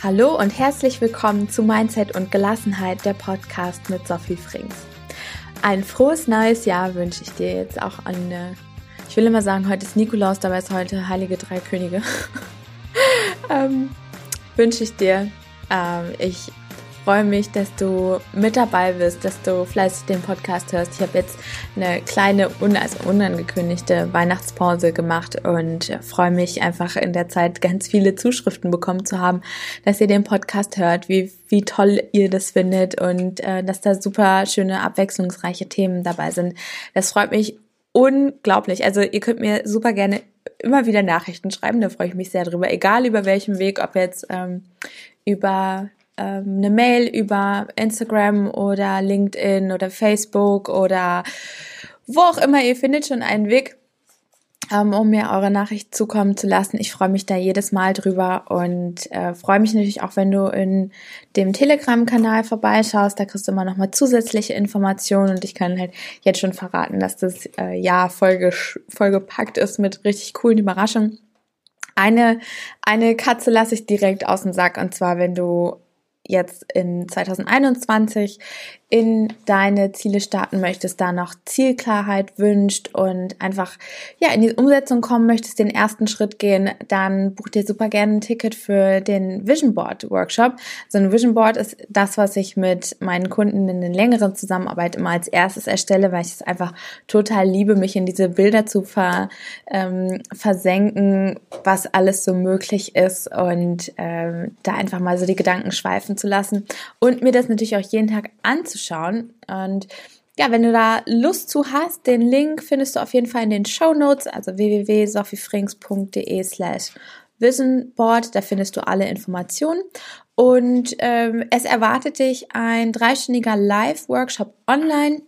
Hallo und herzlich willkommen zu Mindset und Gelassenheit, der Podcast mit Sophie Frings. Ein frohes neues Jahr wünsche ich dir jetzt auch an, ich will immer sagen, heute ist Nikolaus, dabei ist heute Heilige Drei Könige. ähm, wünsche ich dir. Ähm, ich freue mich, dass du mit dabei bist, dass du fleißig den Podcast hörst. Ich habe jetzt eine kleine, also unangekündigte Weihnachtspause gemacht und freue mich einfach in der Zeit ganz viele Zuschriften bekommen zu haben, dass ihr den Podcast hört, wie, wie toll ihr das findet und äh, dass da super schöne, abwechslungsreiche Themen dabei sind. Das freut mich unglaublich. Also ihr könnt mir super gerne immer wieder Nachrichten schreiben, da freue ich mich sehr drüber. Egal über welchem Weg, ob jetzt ähm, über ähm, eine Mail über Instagram oder LinkedIn oder Facebook oder wo auch immer. Ihr findet schon einen Weg, ähm, um mir eure Nachricht zukommen zu lassen. Ich freue mich da jedes Mal drüber und äh, freue mich natürlich auch, wenn du in dem Telegram-Kanal vorbeischaust. Da kriegst du immer noch mal zusätzliche Informationen und ich kann halt jetzt schon verraten, dass das äh, Jahr voll, vollgepackt ist mit richtig coolen Überraschungen. Eine, eine Katze lasse ich direkt aus dem Sack und zwar, wenn du jetzt in 2021 in deine Ziele starten möchtest, da noch Zielklarheit wünscht und einfach ja in die Umsetzung kommen möchtest, den ersten Schritt gehen, dann buch dir super gerne ein Ticket für den Vision Board Workshop. So ein Vision Board ist das, was ich mit meinen Kunden in den längeren Zusammenarbeit immer als erstes erstelle, weil ich es einfach total liebe, mich in diese Bilder zu ver, ähm, versenken, was alles so möglich ist und ähm, da einfach mal so die Gedanken schweifen zu lassen und mir das natürlich auch jeden Tag anzuschauen anzuschauen. Und ja, wenn du da Lust zu hast, den Link findest du auf jeden Fall in den Show Notes, also www.sophiefrings.de slash Visionboard, da findest du alle Informationen. Und ähm, es erwartet dich ein dreistündiger Live-Workshop online,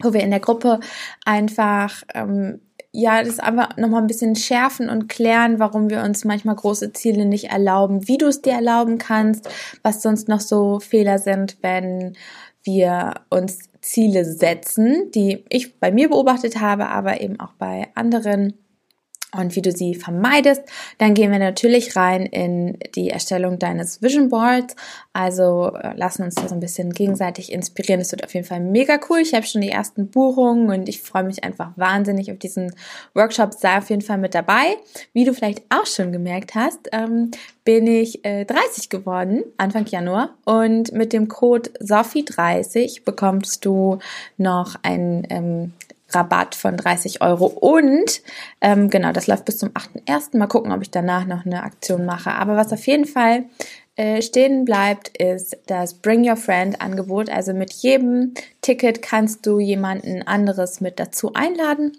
wo wir in der Gruppe einfach ähm, ja, das einfach nochmal ein bisschen schärfen und klären, warum wir uns manchmal große Ziele nicht erlauben, wie du es dir erlauben kannst, was sonst noch so Fehler sind, wenn wir uns Ziele setzen, die ich bei mir beobachtet habe, aber eben auch bei anderen und wie du sie vermeidest. Dann gehen wir natürlich rein in die Erstellung deines Vision Boards. Also äh, lassen uns da so ein bisschen gegenseitig inspirieren. Das wird auf jeden Fall mega cool. Ich habe schon die ersten Buchungen und ich freue mich einfach wahnsinnig auf diesen Workshop. Sei auf jeden Fall mit dabei. Wie du vielleicht auch schon gemerkt hast, ähm, bin ich äh, 30 geworden, Anfang Januar. Und mit dem Code Sophie30 bekommst du noch ein ähm, Rabatt von 30 Euro. Und ähm, genau, das läuft bis zum 8.1. Mal gucken, ob ich danach noch eine Aktion mache. Aber was auf jeden Fall äh, stehen bleibt, ist das Bring Your Friend Angebot. Also mit jedem Ticket kannst du jemanden anderes mit dazu einladen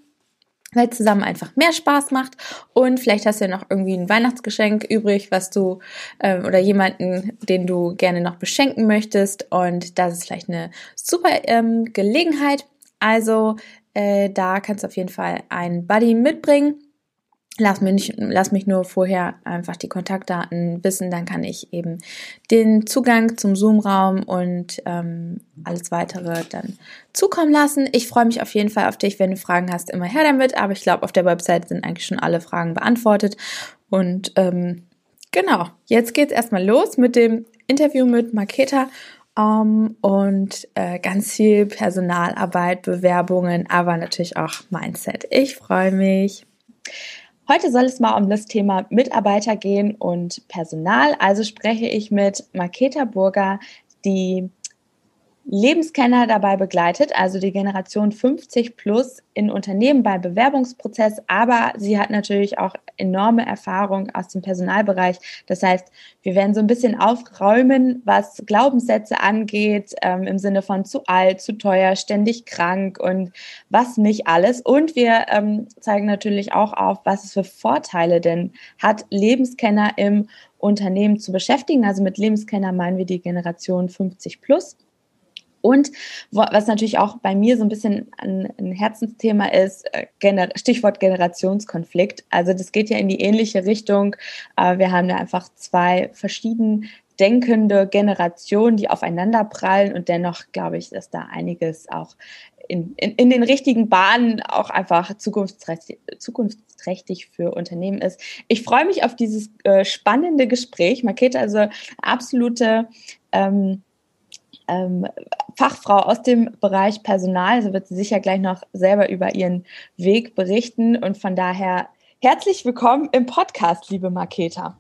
weil zusammen einfach mehr Spaß macht und vielleicht hast du ja noch irgendwie ein Weihnachtsgeschenk übrig, was du ähm, oder jemanden, den du gerne noch beschenken möchtest und das ist vielleicht eine super ähm, Gelegenheit. Also äh, da kannst du auf jeden Fall einen Buddy mitbringen. Lass mich, nicht, lass mich nur vorher einfach die Kontaktdaten wissen, dann kann ich eben den Zugang zum Zoom-Raum und ähm, alles weitere dann zukommen lassen. Ich freue mich auf jeden Fall auf dich, wenn du Fragen hast, immer her damit. Aber ich glaube, auf der Website sind eigentlich schon alle Fragen beantwortet. Und ähm, genau, jetzt geht's erstmal los mit dem Interview mit Maketa um, und äh, ganz viel Personalarbeit, Bewerbungen, aber natürlich auch Mindset. Ich freue mich. Heute soll es mal um das Thema Mitarbeiter gehen und Personal. Also spreche ich mit Maketa Burger, die Lebenskenner dabei begleitet, also die Generation 50 plus in Unternehmen beim Bewerbungsprozess, aber sie hat natürlich auch enorme Erfahrung aus dem Personalbereich. Das heißt, wir werden so ein bisschen aufräumen, was Glaubenssätze angeht, ähm, im Sinne von zu alt, zu teuer, ständig krank und was nicht alles. Und wir ähm, zeigen natürlich auch auf, was es für Vorteile denn hat, Lebenskenner im Unternehmen zu beschäftigen. Also mit Lebenskenner meinen wir die Generation 50 plus. Und was natürlich auch bei mir so ein bisschen ein, Herzensthema ist, äh, Stichwort Generationskonflikt. Also das geht ja in die ähnliche Richtung. Wir haben da einfach zwei verschieden denkende Generationen, die aufeinander prallen und dennoch glaube ich, dass da einiges auch in, in, in den richtigen Bahnen auch einfach zukunftsträchtig, zukunftsträchtig für Unternehmen ist. Ich freue mich auf dieses äh, spannende Gespräch. Maketa, also absolute ähm, ähm, Fachfrau aus dem Bereich Personal. Also wird sie sicher gleich noch selber über ihren Weg berichten. Und von daher herzlich willkommen im Podcast, liebe Maketa.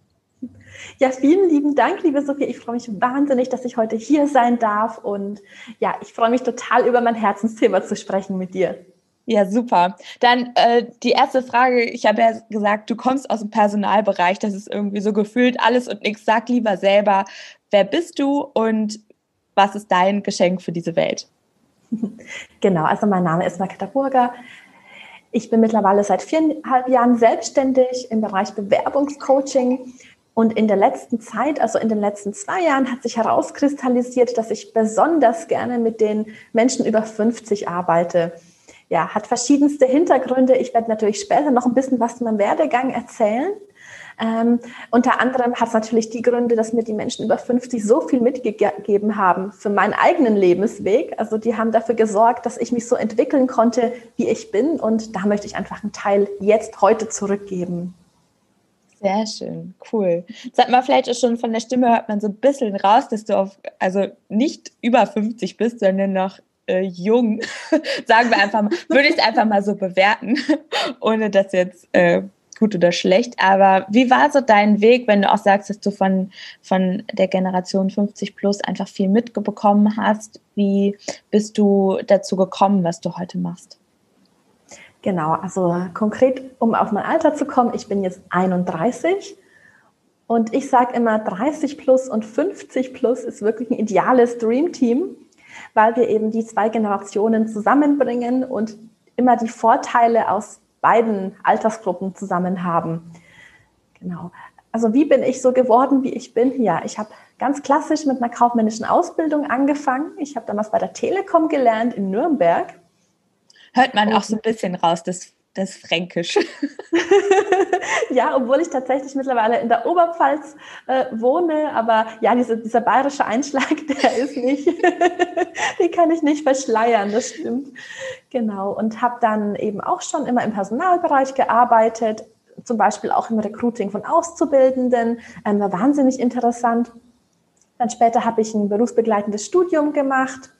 Ja, vielen lieben Dank, liebe Sophie. Ich freue mich wahnsinnig, dass ich heute hier sein darf. Und ja, ich freue mich total, über mein Herzensthema zu sprechen mit dir. Ja, super. Dann äh, die erste Frage. Ich habe ja gesagt, du kommst aus dem Personalbereich. Das ist irgendwie so gefühlt alles und nichts. Sag lieber selber, wer bist du und was ist dein Geschenk für diese Welt? Genau, also mein Name ist Marketa Burger. Ich bin mittlerweile seit viereinhalb Jahren selbstständig im Bereich Bewerbungscoaching. Und in der letzten Zeit, also in den letzten zwei Jahren, hat sich herauskristallisiert, dass ich besonders gerne mit den Menschen über 50 arbeite. Ja, hat verschiedenste Hintergründe. Ich werde natürlich später noch ein bisschen was zu meinem Werdegang erzählen. Ähm, unter anderem hat es natürlich die Gründe, dass mir die Menschen über 50 so viel mitgegeben haben für meinen eigenen Lebensweg. Also die haben dafür gesorgt, dass ich mich so entwickeln konnte, wie ich bin. Und da möchte ich einfach einen Teil jetzt heute zurückgeben. Sehr schön, cool. Sag mal, vielleicht ist schon von der Stimme hört man so ein bisschen raus, dass du auf, also nicht über 50 bist, sondern noch äh, jung. Sagen wir einfach mal, würde ich es einfach mal so bewerten, ohne das jetzt äh, gut oder schlecht. Aber wie war so dein Weg, wenn du auch sagst, dass du von, von der Generation 50 plus einfach viel mitbekommen hast? Wie bist du dazu gekommen, was du heute machst? Genau, also konkret, um auf mein Alter zu kommen, ich bin jetzt 31 und ich sage immer, 30 plus und 50 plus ist wirklich ein ideales Dreamteam, weil wir eben die zwei Generationen zusammenbringen und immer die Vorteile aus beiden Altersgruppen zusammen haben. Genau. Also wie bin ich so geworden, wie ich bin? Ja, ich habe ganz klassisch mit einer kaufmännischen Ausbildung angefangen. Ich habe damals bei der Telekom gelernt in Nürnberg. Hört man auch so ein bisschen raus, das, das Fränkisch. ja, obwohl ich tatsächlich mittlerweile in der Oberpfalz äh, wohne, aber ja, diese, dieser bayerische Einschlag, der ist nicht, den kann ich nicht verschleiern, das stimmt. Genau, und habe dann eben auch schon immer im Personalbereich gearbeitet, zum Beispiel auch im Recruiting von Auszubildenden, ähm, war wahnsinnig interessant. Dann später habe ich ein berufsbegleitendes Studium gemacht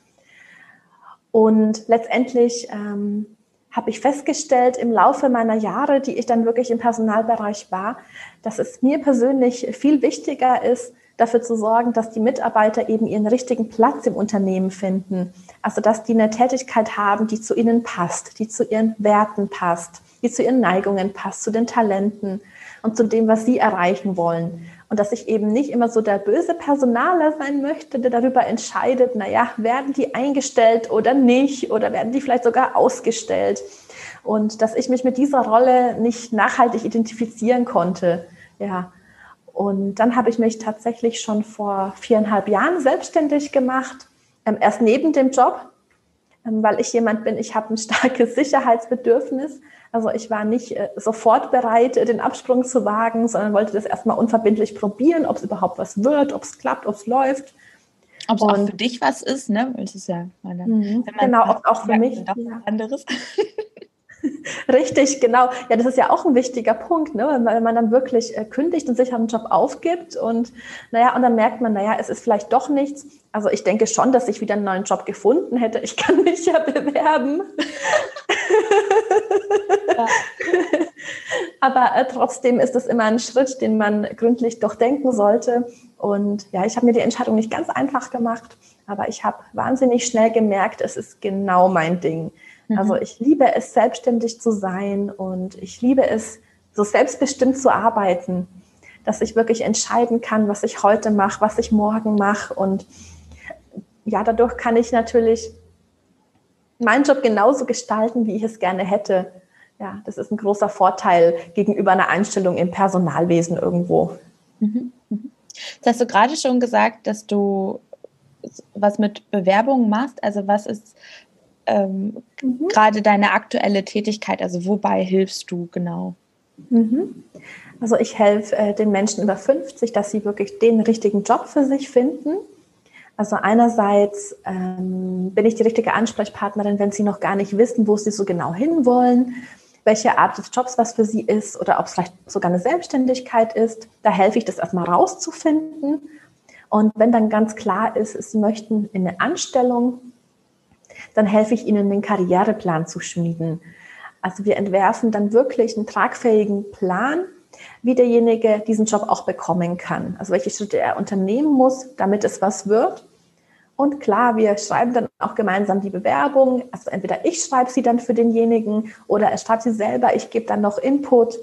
und letztendlich ähm, habe ich festgestellt im Laufe meiner Jahre, die ich dann wirklich im Personalbereich war, dass es mir persönlich viel wichtiger ist, dafür zu sorgen, dass die Mitarbeiter eben ihren richtigen Platz im Unternehmen finden. Also dass die eine Tätigkeit haben, die zu ihnen passt, die zu ihren Werten passt, die zu ihren Neigungen passt, zu den Talenten und zu dem, was sie erreichen wollen. Und dass ich eben nicht immer so der böse Personaler sein möchte, der darüber entscheidet, naja, werden die eingestellt oder nicht oder werden die vielleicht sogar ausgestellt. Und dass ich mich mit dieser Rolle nicht nachhaltig identifizieren konnte. Ja. Und dann habe ich mich tatsächlich schon vor viereinhalb Jahren selbstständig gemacht, ähm, erst neben dem Job, ähm, weil ich jemand bin, ich habe ein starkes Sicherheitsbedürfnis also ich war nicht äh, sofort bereit, den Absprung zu wagen, sondern wollte das erstmal unverbindlich probieren, ob es überhaupt was wird, ob es klappt, ob es läuft. Ob es auch für dich was ist, ne? Das ist ja meine, mhm, genau, ob auch für mich ja. anderes. Richtig, genau. Ja, das ist ja auch ein wichtiger Punkt, ne? wenn man dann wirklich äh, kündigt und sich einen Job aufgibt und naja, und dann merkt man, naja, es ist vielleicht doch nichts. Also ich denke schon, dass ich wieder einen neuen Job gefunden hätte. Ich kann mich ja bewerben. Ja. Aber äh, trotzdem ist es immer ein Schritt, den man gründlich doch denken sollte. Und ja, ich habe mir die Entscheidung nicht ganz einfach gemacht, aber ich habe wahnsinnig schnell gemerkt, es ist genau mein Ding. Mhm. Also ich liebe es, selbstständig zu sein und ich liebe es, so selbstbestimmt zu arbeiten, dass ich wirklich entscheiden kann, was ich heute mache, was ich morgen mache. Und ja, dadurch kann ich natürlich meinen Job genauso gestalten, wie ich es gerne hätte. Ja, das ist ein großer Vorteil gegenüber einer Einstellung im Personalwesen irgendwo. Mhm. Mhm. Jetzt hast du gerade schon gesagt, dass du was mit Bewerbungen machst. Also was ist ähm, mhm. gerade deine aktuelle Tätigkeit? Also wobei hilfst du genau? Mhm. Also ich helfe äh, den Menschen über 50, dass sie wirklich den richtigen Job für sich finden. Also einerseits ähm, bin ich die richtige Ansprechpartnerin, wenn Sie noch gar nicht wissen, wo Sie so genau hinwollen, welche Art des Jobs was für Sie ist oder ob es vielleicht sogar eine Selbstständigkeit ist. Da helfe ich, das erstmal rauszufinden. Und wenn dann ganz klar ist, Sie möchten in eine Anstellung, dann helfe ich Ihnen, den Karriereplan zu schmieden. Also wir entwerfen dann wirklich einen tragfähigen Plan, wie derjenige diesen Job auch bekommen kann. Also welche Schritte er unternehmen muss, damit es was wird. Und klar, wir schreiben dann auch gemeinsam die Bewerbung. Also entweder ich schreibe sie dann für denjenigen oder er schreibt sie selber. Ich gebe dann noch Input.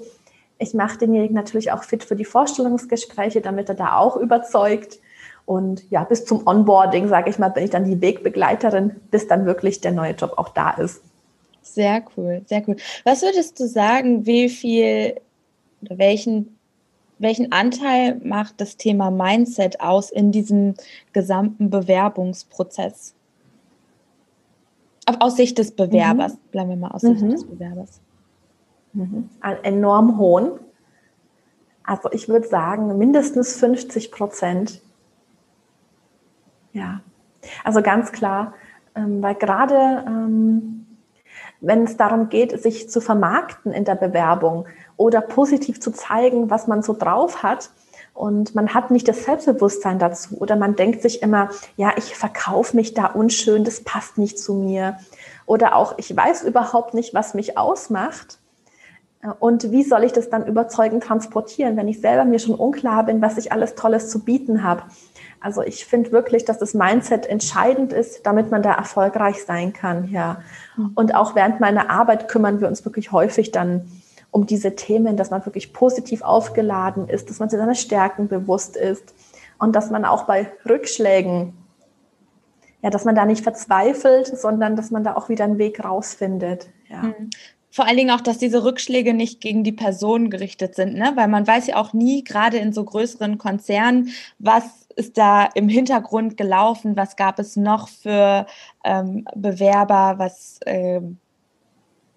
Ich mache denjenigen natürlich auch fit für die Vorstellungsgespräche, damit er da auch überzeugt. Und ja, bis zum Onboarding, sage ich mal, bin ich dann die Wegbegleiterin, bis dann wirklich der neue Job auch da ist. Sehr cool, sehr cool. Was würdest du sagen, wie viel oder welchen, welchen Anteil macht das Thema Mindset aus in diesem gesamten Bewerbungsprozess? Aus Sicht des Bewerbers, mhm. bleiben wir mal aus Sicht mhm. des Bewerbers. Mhm. Einen enorm hohen. Also ich würde sagen, mindestens 50 Prozent. Ja, also ganz klar, ähm, weil gerade ähm, wenn es darum geht, sich zu vermarkten in der Bewerbung oder positiv zu zeigen, was man so drauf hat. Und man hat nicht das Selbstbewusstsein dazu. Oder man denkt sich immer, ja, ich verkaufe mich da unschön, das passt nicht zu mir. Oder auch, ich weiß überhaupt nicht, was mich ausmacht. Und wie soll ich das dann überzeugend transportieren, wenn ich selber mir schon unklar bin, was ich alles Tolles zu bieten habe? Also ich finde wirklich, dass das Mindset entscheidend ist, damit man da erfolgreich sein kann, ja. Mhm. Und auch während meiner Arbeit kümmern wir uns wirklich häufig dann um diese Themen, dass man wirklich positiv aufgeladen ist, dass man sich seiner Stärken bewusst ist und dass man auch bei Rückschlägen, ja, dass man da nicht verzweifelt, sondern dass man da auch wieder einen Weg rausfindet, ja. Mhm vor allen Dingen auch, dass diese Rückschläge nicht gegen die Person gerichtet sind, ne? weil man weiß ja auch nie, gerade in so größeren Konzernen, was ist da im Hintergrund gelaufen? Was gab es noch für ähm, Bewerber? Was, ähm,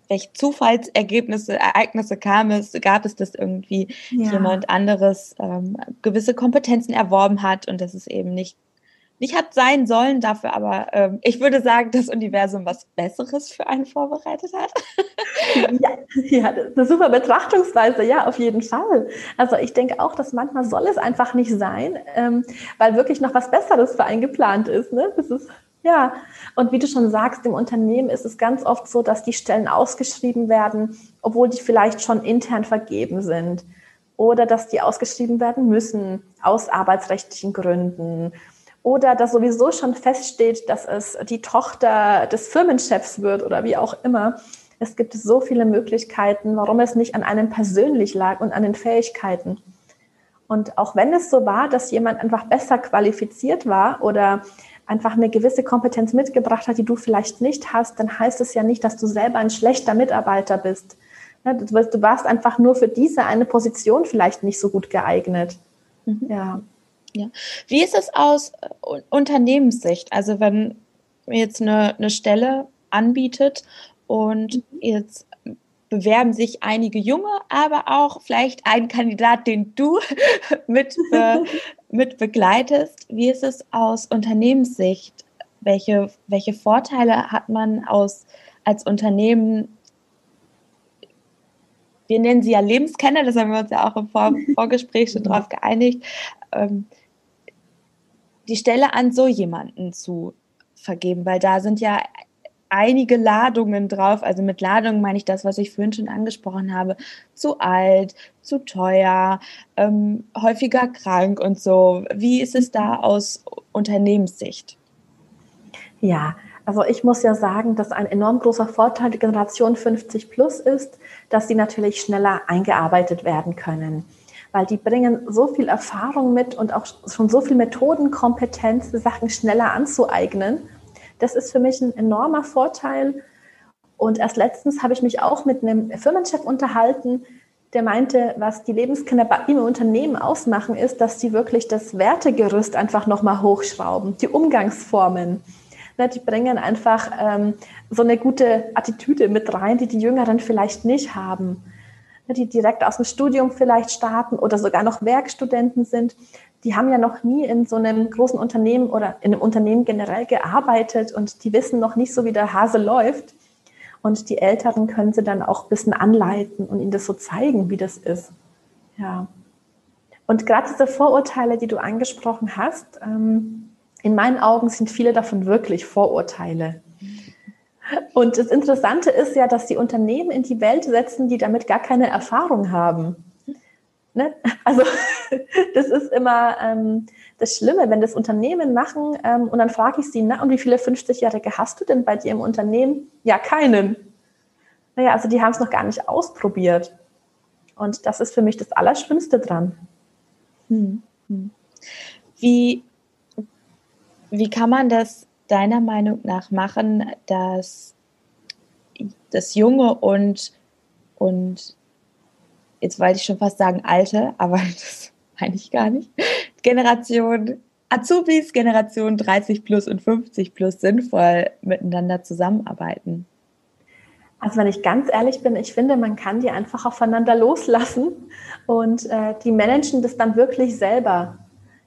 welche Zufallsergebnisse, Ereignisse kam es? Gab es, dass irgendwie ja. jemand anderes ähm, gewisse Kompetenzen erworben hat und das ist eben nicht nicht hat sein sollen, dafür aber, ähm, ich würde sagen, das Universum was Besseres für einen vorbereitet hat. ja, ja, das ist eine super Betrachtungsweise, ja, auf jeden Fall. Also ich denke auch, dass manchmal soll es einfach nicht sein, ähm, weil wirklich noch was Besseres für einen geplant ist. Ne? Das ist ja, und wie du schon sagst, im Unternehmen ist es ganz oft so, dass die Stellen ausgeschrieben werden, obwohl die vielleicht schon intern vergeben sind. Oder dass die ausgeschrieben werden müssen aus arbeitsrechtlichen Gründen oder dass sowieso schon feststeht, dass es die Tochter des Firmenchefs wird oder wie auch immer. Es gibt so viele Möglichkeiten, warum es nicht an einem persönlich lag und an den Fähigkeiten. Und auch wenn es so war, dass jemand einfach besser qualifiziert war oder einfach eine gewisse Kompetenz mitgebracht hat, die du vielleicht nicht hast, dann heißt es ja nicht, dass du selber ein schlechter Mitarbeiter bist. Du warst einfach nur für diese eine Position vielleicht nicht so gut geeignet. Mhm. Ja. Ja. Wie ist es aus äh, Unternehmenssicht? Also wenn jetzt eine, eine Stelle anbietet und mhm. jetzt bewerben sich einige Junge, aber auch vielleicht ein Kandidat, den du mit, be, mit begleitest. Wie ist es aus Unternehmenssicht? Welche, welche Vorteile hat man aus, als Unternehmen? Wir nennen sie ja Lebenskenner, das haben wir uns ja auch im Vor Vorgespräch schon drauf geeinigt. Ähm, die Stelle an so jemanden zu vergeben, weil da sind ja einige Ladungen drauf. Also mit Ladungen meine ich das, was ich vorhin schon angesprochen habe. Zu alt, zu teuer, ähm, häufiger krank und so. Wie ist es da aus Unternehmenssicht? Ja, also ich muss ja sagen, dass ein enorm großer Vorteil der Generation 50 plus ist, dass sie natürlich schneller eingearbeitet werden können weil die bringen so viel Erfahrung mit und auch schon so viel Methodenkompetenz, Sachen schneller anzueignen. Das ist für mich ein enormer Vorteil. Und erst letztens habe ich mich auch mit einem Firmenchef unterhalten, der meinte, was die Lebenskinder bei ihm im Unternehmen ausmachen, ist, dass sie wirklich das Wertegerüst einfach nochmal hochschrauben, die Umgangsformen. Die bringen einfach ähm, so eine gute Attitüde mit rein, die die Jüngeren vielleicht nicht haben. die direkt aus dem Studium vielleicht starten oder sogar noch Werkstudenten sind, die haben ja noch nie in so einem großen Unternehmen oder in einem Unternehmen generell gearbeitet und die wissen noch nicht so, wie der Hase läuft. Und die Älteren können sie dann auch ein bisschen anleiten und ihnen das so zeigen, wie das ist. Ja. Und gerade diese Vorurteile, die du angesprochen hast, ähm, in meinen Augen sind viele davon wirklich Vorurteile. Und das Interessante ist ja, dass die Unternehmen in die Welt setzen, die damit gar keine Erfahrung haben. Ne? Also das ist immer ähm, das Schlimme, wenn das Unternehmen machen ähm, und dann frage ich sie, na und wie viele 50-Jährige hast du denn bei dir im Unternehmen? Ja, keinen. Naja, also die haben es noch gar nicht ausprobiert. Und das ist für mich das Allerschlimmste dran. Hm. hm. Wie, wie kann man das deiner Meinung nach machen, dass das junge und, und jetzt wollte ich schon fast sagen alte, aber das meine ich gar nicht, Generation Azubis, Generation 30 plus und 50 plus sinnvoll miteinander zusammenarbeiten? Also wenn ich ganz ehrlich bin, ich finde, man kann die einfach aufeinander loslassen und äh, die managen das dann wirklich selber.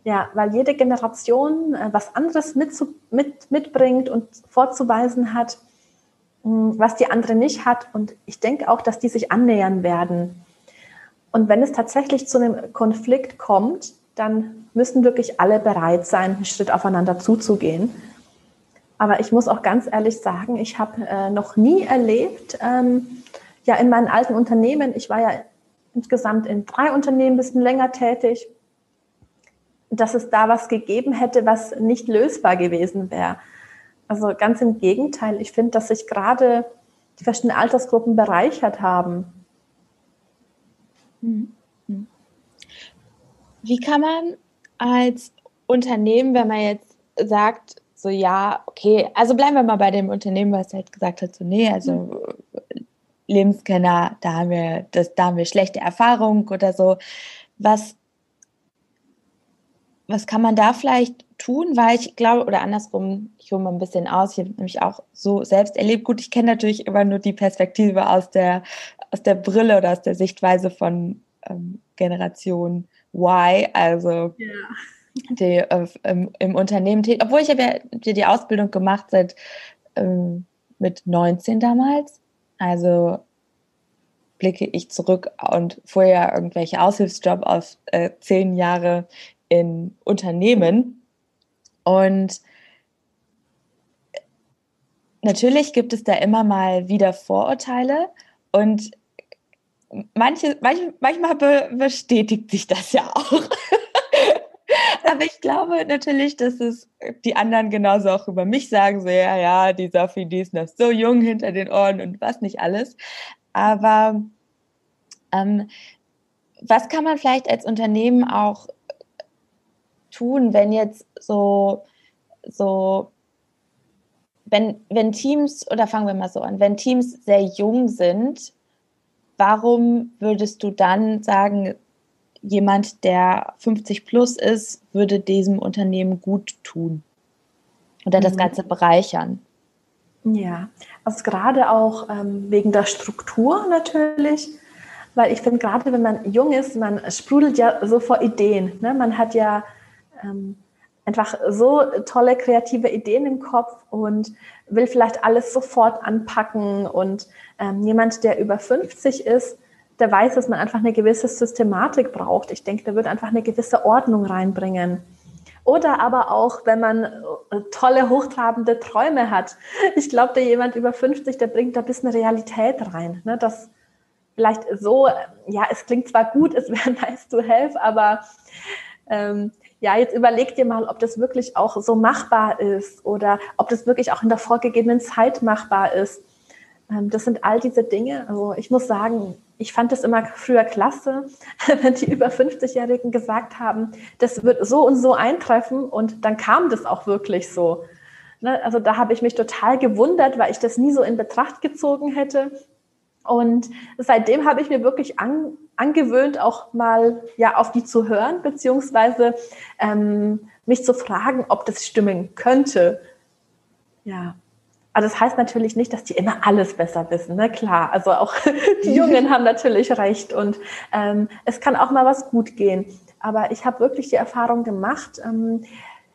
Ja, weil jede Generation äh, was anderes mit, mit, mitbringt und vorzuweisen hat, mh, hm, was die andere nicht hat. Und ich denke auch, dass die sich annähern werden. Und wenn es tatsächlich zu einem Konflikt kommt, dann müssen wirklich alle bereit sein, einen Schritt aufeinander zuzugehen. Aber ich muss auch ganz ehrlich sagen, ich habe äh, noch nie erlebt, ähm, ja, in meinen alten Unternehmen, ich war ja insgesamt in drei Unternehmen ein bisschen länger tätig, dass es da was gegeben hätte, was nicht lösbar gewesen wäre. Also ganz im Gegenteil, ich finde, dass sich gerade die verschiedenen Altersgruppen bereichert haben. Mhm. Wie kann man als Unternehmen, wenn man jetzt sagt, so ja, okay, also bleiben wir mal bei dem Unternehmen, was halt gesagt hat, so nee, also Lebenskenner, da haben wir, das, da haben wir schlechte Erfahrungen oder so. Was was kann man da vielleicht tun? Weil ich glaube, oder andersrum, ich hole mal ein bisschen aus, ich habe nämlich auch so selbst erlebt. Gut, ich kenne natürlich immer nur die Perspektive aus der, aus der Brille oder aus der Sichtweise von ähm, Generation Y, also ja. die äh, im, im, Unternehmen tätig. Obwohl ich habe ja die, die Ausbildung gemacht seit ähm, mit 19 damals. Also blicke ich zurück und vorher irgendwelche Aushilfsjob auf äh, zehn Jahre in Unternehmen. Und natürlich gibt es da immer mal wieder Vorurteile und manche, manch, manchmal be bestätigt sich das ja auch. Aber ich glaube natürlich, dass es die anderen genauso auch über mich sagen, so ja, ja, die Sophie, die ist noch so jung hinter den Ohren und was nicht alles. Aber ähm, was kann man vielleicht als Unternehmen auch tun, wenn jetzt so, so, wenn, wenn Teams, oder fangen wir mal so an, wenn Teams sehr jung sind, warum würdest du dann sagen, jemand, der 50 plus ist, würde diesem Unternehmen gut tun oder das mhm. Ganze bereichern? Ja, also gerade auch ähm, wegen der Struktur natürlich, weil ich finde, gerade wenn man jung ist, man sprudelt ja so vor Ideen. Ne? Man hat ja ähm, einfach so tolle kreative Ideen im Kopf und will vielleicht alles sofort anpacken. Und ähm, jemand, der über 50 ist, der weiß, dass man einfach eine gewisse Systematik braucht. Ich denke, der wird einfach eine gewisse Ordnung reinbringen. Oder aber auch, wenn man äh, tolle, hochtrabende Träume hat. Ich glaube, der jemand über 50, der bringt da ein bisschen Realität rein. Ne? Das vielleicht so, ja, es klingt zwar gut, es wäre nice to have, aber ähm, ja, jetzt überleg dir mal, ob das wirklich auch so machbar ist oder ob das wirklich auch in der vorgegebenen Zeit machbar ist. Ähm, das sind all diese Dinge. Also ich muss sagen, ich fand es immer früher klasse, wenn die über 50-Jährigen gesagt haben, das wird so und so eintreffen und dann kam das auch wirklich so. Ne, also da habe ich mich total gewundert, weil ich das nie so in Betracht gezogen hätte. Und seitdem habe ich mir wirklich an, angewöhnt, auch mal ja auf die zu hören, beziehungsweise ähm, mich zu fragen, ob das stimmen könnte. Ja, also das heißt natürlich nicht, dass die immer alles besser wissen, ne? Klar, also auch die Jungen haben natürlich recht und ähm, es kann auch mal was gut gehen. Aber ich habe wirklich die Erfahrung gemacht, ähm,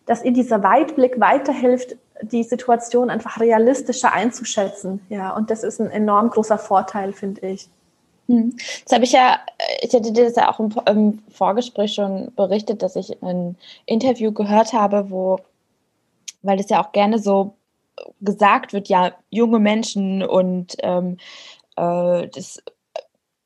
dass ihr dieser Weitblick weiterhilft, die Situation einfach realistischer einzuschätzen. Ja, und das ist ein enorm großer Vorteil, finde ich. Hm. Das habe ich ja, ich hatte dir das ja auch im, im, Vorgespräch schon berichtet, dass ich ein Interview gehört habe, wo, weil das ja auch gerne so gesagt wird, ja, junge Menschen und ähm, äh, das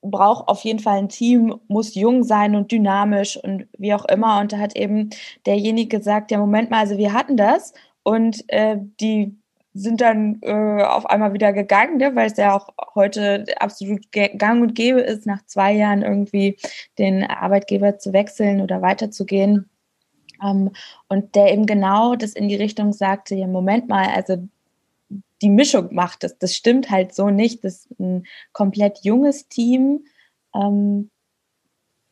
braucht auf jeden Fall ein Team, muss jung sein und dynamisch und wie auch immer. Und da hat eben derjenige gesagt, ja, Moment mal, also wir hatten das und äh, die sind dann äh, auf einmal wieder gegangen, ne, weil es ja auch heute absolut gang und gäbe ist, nach zwei Jahren irgendwie den Arbeitgeber zu wechseln oder weiterzugehen. Ähm, und der eben genau das in die Richtung sagte, ja, Moment mal, also die Mischung macht es. Das stimmt halt so nicht. Das ist ein komplett junges Team, ähm,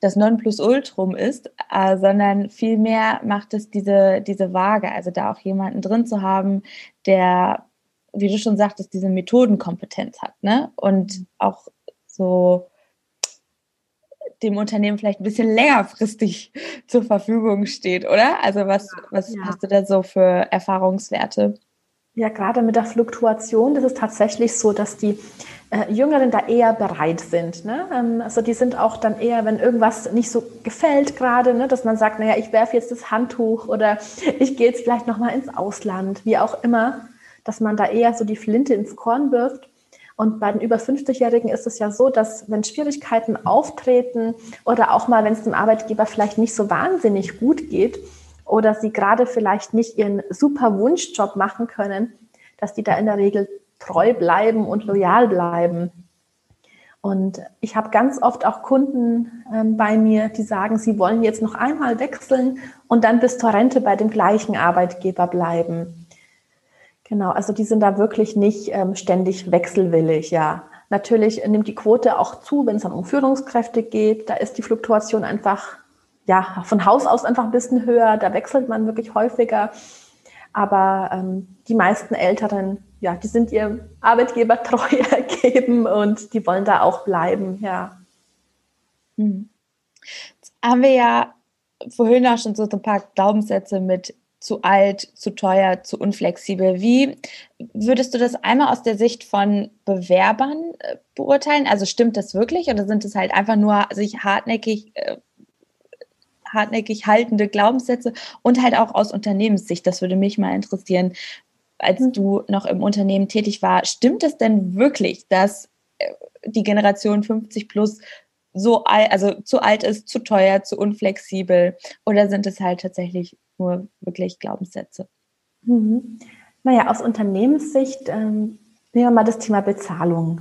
das Nonplusultrum ist, äh, sondern vielmehr macht es diese, diese Waage. Also da auch jemanden drin zu haben, der, wie du schon sagtest, diese Methodenkompetenz hat, ne? Und auch so dem Unternehmen vielleicht ein bisschen längerfristig zur Verfügung steht, oder? Also was, was ja. hast du da so für Erfahrungswerte? Ja, gerade mit der Fluktuation, das ist tatsächlich so, dass die äh, Jüngeren da eher bereit sind. Ne? Ähm, also die sind auch dann eher, wenn irgendwas nicht so gefällt gerade, ne, dass man sagt, naja, ich werfe jetzt das Handtuch oder ich gehe jetzt vielleicht nochmal ins Ausland, wie auch immer, dass man da eher so die Flinte ins Korn wirft. Und bei den über 50-Jährigen ist es ja so, dass wenn Schwierigkeiten auftreten oder auch mal, wenn es dem Arbeitgeber vielleicht nicht so wahnsinnig gut geht, oder sie gerade vielleicht nicht ihren super Wunschjob machen können, dass die da in der Regel treu bleiben und loyal bleiben. Und ich habe ganz oft auch Kunden ähm, bei mir, die sagen, sie wollen jetzt noch einmal wechseln und dann bis zur Rente bei dem gleichen Arbeitgeber bleiben. Genau, also die sind da wirklich nicht ähm, ständig wechselwillig, ja. Natürlich nimmt die Quote auch zu, wenn es dann um Führungskräfte geht. Da ist die Fluktuation einfach ja, von Haus aus einfach ein bisschen höher, da wechselt man wirklich häufiger. Aber ähm, die meisten Älteren, ja, die sind ihrem Arbeitgeber treu ergeben und die wollen da auch bleiben, ja. Hm. Jetzt haben wir ja vorhin auch schon so ein paar Glaubenssätze mit zu alt, zu teuer, zu unflexibel. Wie würdest du das einmal aus der Sicht von Bewerbern äh, beurteilen? Also stimmt das wirklich oder sind es halt einfach nur sich hartnäckig äh, hartnäckig haltende Glaubenssätze und halt auch aus Unternehmenssicht. Das würde mich mal interessieren, als mhm. du noch im Unternehmen tätig war. Stimmt es denn wirklich, dass äh, die Generation 50 plus so alt, also zu alt ist, zu teuer, zu unflexibel? Oder sind es halt tatsächlich nur wirklich Glaubenssätze? Mhm. Naja, aus Unternehmenssicht ähm, nehmen wir mal das Thema Bezahlung.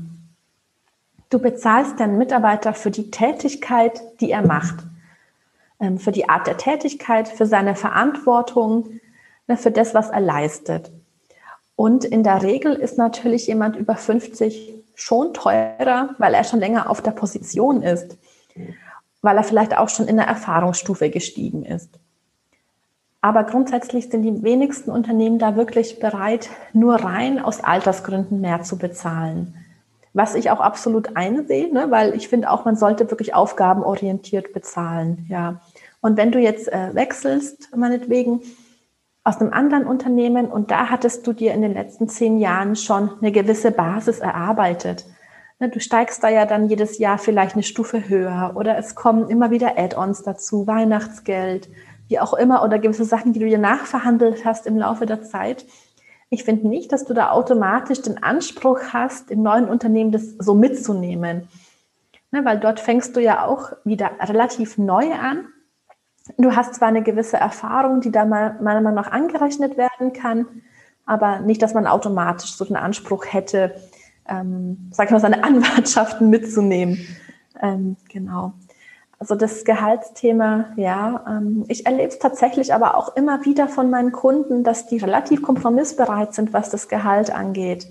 Du bezahlst deinen Mitarbeiter für die Tätigkeit, die er macht. Ähm, für die Art der Tätigkeit, für seine Verantwortung, ne, für das, was er leistet. Und in der Regel ist natürlich jemand über 50 schon teurer, weil er schon länger auf der Position ist, weil er vielleicht auch schon in der Erfahrungsstufe gestiegen ist. Aber grundsätzlich sind die wenigsten Unternehmen da wirklich bereit, nur rein aus Altersgründen mehr zu bezahlen was ich auch absolut einsehe, ne? weil ich finde auch, man sollte wirklich aufgabenorientiert bezahlen. Ja. Und wenn du jetzt äh, wechselst, meinetwegen, aus einem anderen Unternehmen und da hattest du dir in den letzten zehn Jahren schon eine gewisse Basis erarbeitet. Ne, du steigst da ja dann jedes Jahr vielleicht eine Stufe höher oder es kommen immer wieder Add-ons dazu, Weihnachtsgeld, wie auch immer oder gewisse Sachen, die du dir nachverhandelt hast im Laufe der Zeit. Ich finde nicht, dass du da automatisch den Anspruch hast, im neuen Unternehmen das so mitzunehmen. Ne, weil dort fängst du ja auch wieder relativ neu an. Du hast zwar eine gewisse Erfahrung, die da mal, meiner Meinung nach angerechnet werden kann, aber nicht, dass man automatisch so den Anspruch hätte, ähm, sag ich mal, seine Anwartschaften mitzunehmen. Ähm, genau. Also das Gehaltsthema, ja, ähm, ich erlebe es tatsächlich aber auch immer wieder von meinen Kunden, dass die relativ kompromissbereit sind, was das Gehalt angeht.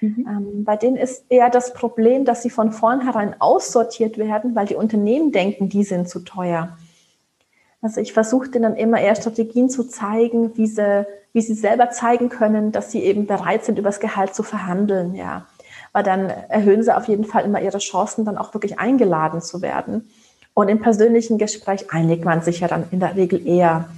Mhm. Ähm, bei denen ist eher das Problem, dass sie von vornherein aussortiert werden, weil die Unternehmen denken, die sind zu teuer. Also ich versuche denen dann immer eher Strategien zu zeigen, wie sie, wie sie selber zeigen können, dass sie eben bereit sind, über das Gehalt zu verhandeln, ja. Weil dann erhöhen sie auf jeden Fall immer ihre Chancen, dann auch wirklich eingeladen zu werden. Und im persönlichen Gespräch einigt man sich ja dann in der Regel eher.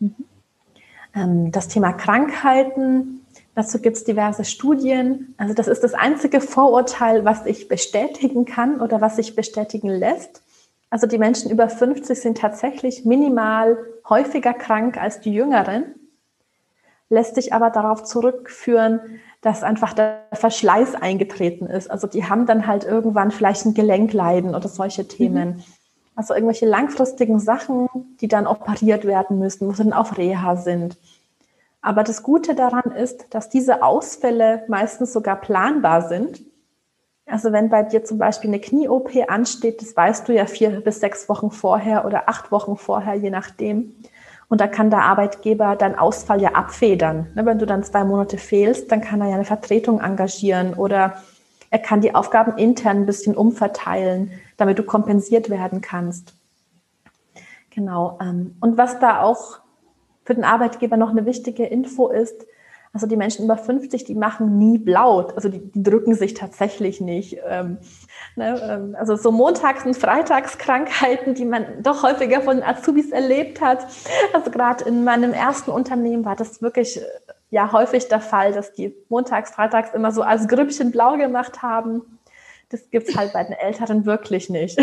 Mhm. Das Thema Krankheiten, dazu gibt es diverse Studien. Also das ist das einzige Vorurteil, was ich bestätigen kann oder was sich bestätigen lässt. Also die Menschen über 50 sind tatsächlich minimal häufiger krank als die Jüngeren, lässt sich aber darauf zurückführen, dass einfach der Verschleiß eingetreten ist. Also die haben dann halt irgendwann vielleicht ein Gelenkleiden oder solche Themen. Mhm. Also irgendwelche langfristigen Sachen, die dann operiert werden müssen, wo sie dann auf Reha sind. Aber das Gute daran ist, dass diese Ausfälle meistens sogar planbar sind also wenn bei dir zum Beispiel eine Knie-OP ansteht, das weißt du ja vier bis sechs Wochen vorher oder acht Wochen vorher, je nachdem. Und da kann der Arbeitgeber deinen Ausfall ja abfedern. Ne, wenn du dann zwei Monate fehlst, dann kann er ja eine Vertretung engagieren oder er kann die Aufgaben intern ein bisschen umverteilen, damit du kompensiert werden kannst. Genau. Ähm, und was da auch für den Arbeitgeber noch eine wichtige Info ist, also die Menschen über 50, die machen nie blau, also die, die drücken sich tatsächlich nicht. Ähm, ne, ähm, also so Montags- und Freitagskrankheiten, die man doch häufiger von Azubis erlebt hat. Also gerade in meinem ersten Unternehmen war das wirklich äh, ja häufig der Fall, dass die Montags, Freitags immer so als Grüppchen blau gemacht haben. Das gibt es halt bei den Älteren wirklich nicht.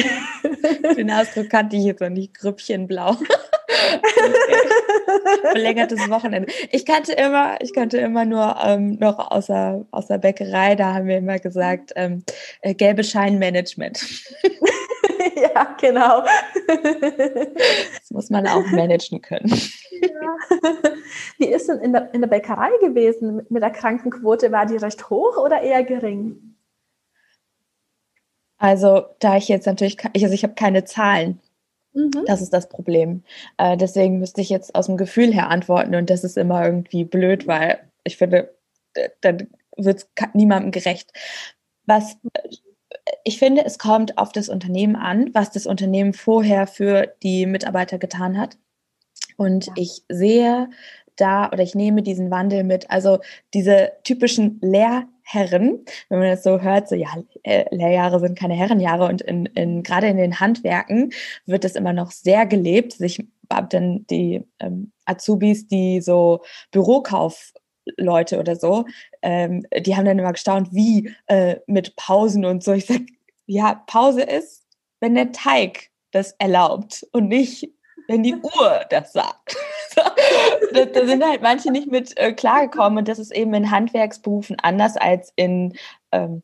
Den Ausdruck kannte ich jetzt noch nicht, Grüppchen blau. Verlängertes Wochenende. Ich kannte immer, ich kannte immer nur ähm, noch aus der, aus der Bäckerei, da haben wir immer gesagt, ähm, äh, gelbe Scheinmanagement. ja, genau. Das muss man auch managen können. Ja. Wie ist denn in der, in der Bäckerei gewesen mit der Krankenquote? War die recht hoch oder eher gering? Also, da ich jetzt natürlich, also ich habe keine Zahlen Mhm. Das ist das Problem. Äh, deswegen müsste ich jetzt aus dem Gefühl her antworten und das ist immer irgendwie blöd, weil ich finde, dann wird es niemandem gerecht. Was ich finde, es kommt auf das Unternehmen an, was das Unternehmen vorher für die Mitarbeiter getan hat. Und ja. ich sehe da oder ich nehme diesen Wandel mit. Also diese typischen Lehr Herren, wenn man das so hört, so ja, äh, Lehrjahre sind keine Herrenjahre und in, in, gerade in den Handwerken wird das immer noch sehr gelebt. Ich habe dann die ähm, Azubis, die so Bürokaufleute oder so, ähm, die haben dann immer gestaunt, wie äh, mit Pausen und so. Ich sage, ja, Pause ist, wenn der Teig das erlaubt und nicht, wenn die Uhr das sagt. da, sind halt manche nicht mit äh, klargekommen und das ist eben in Handwerksberufen anders als in ähm,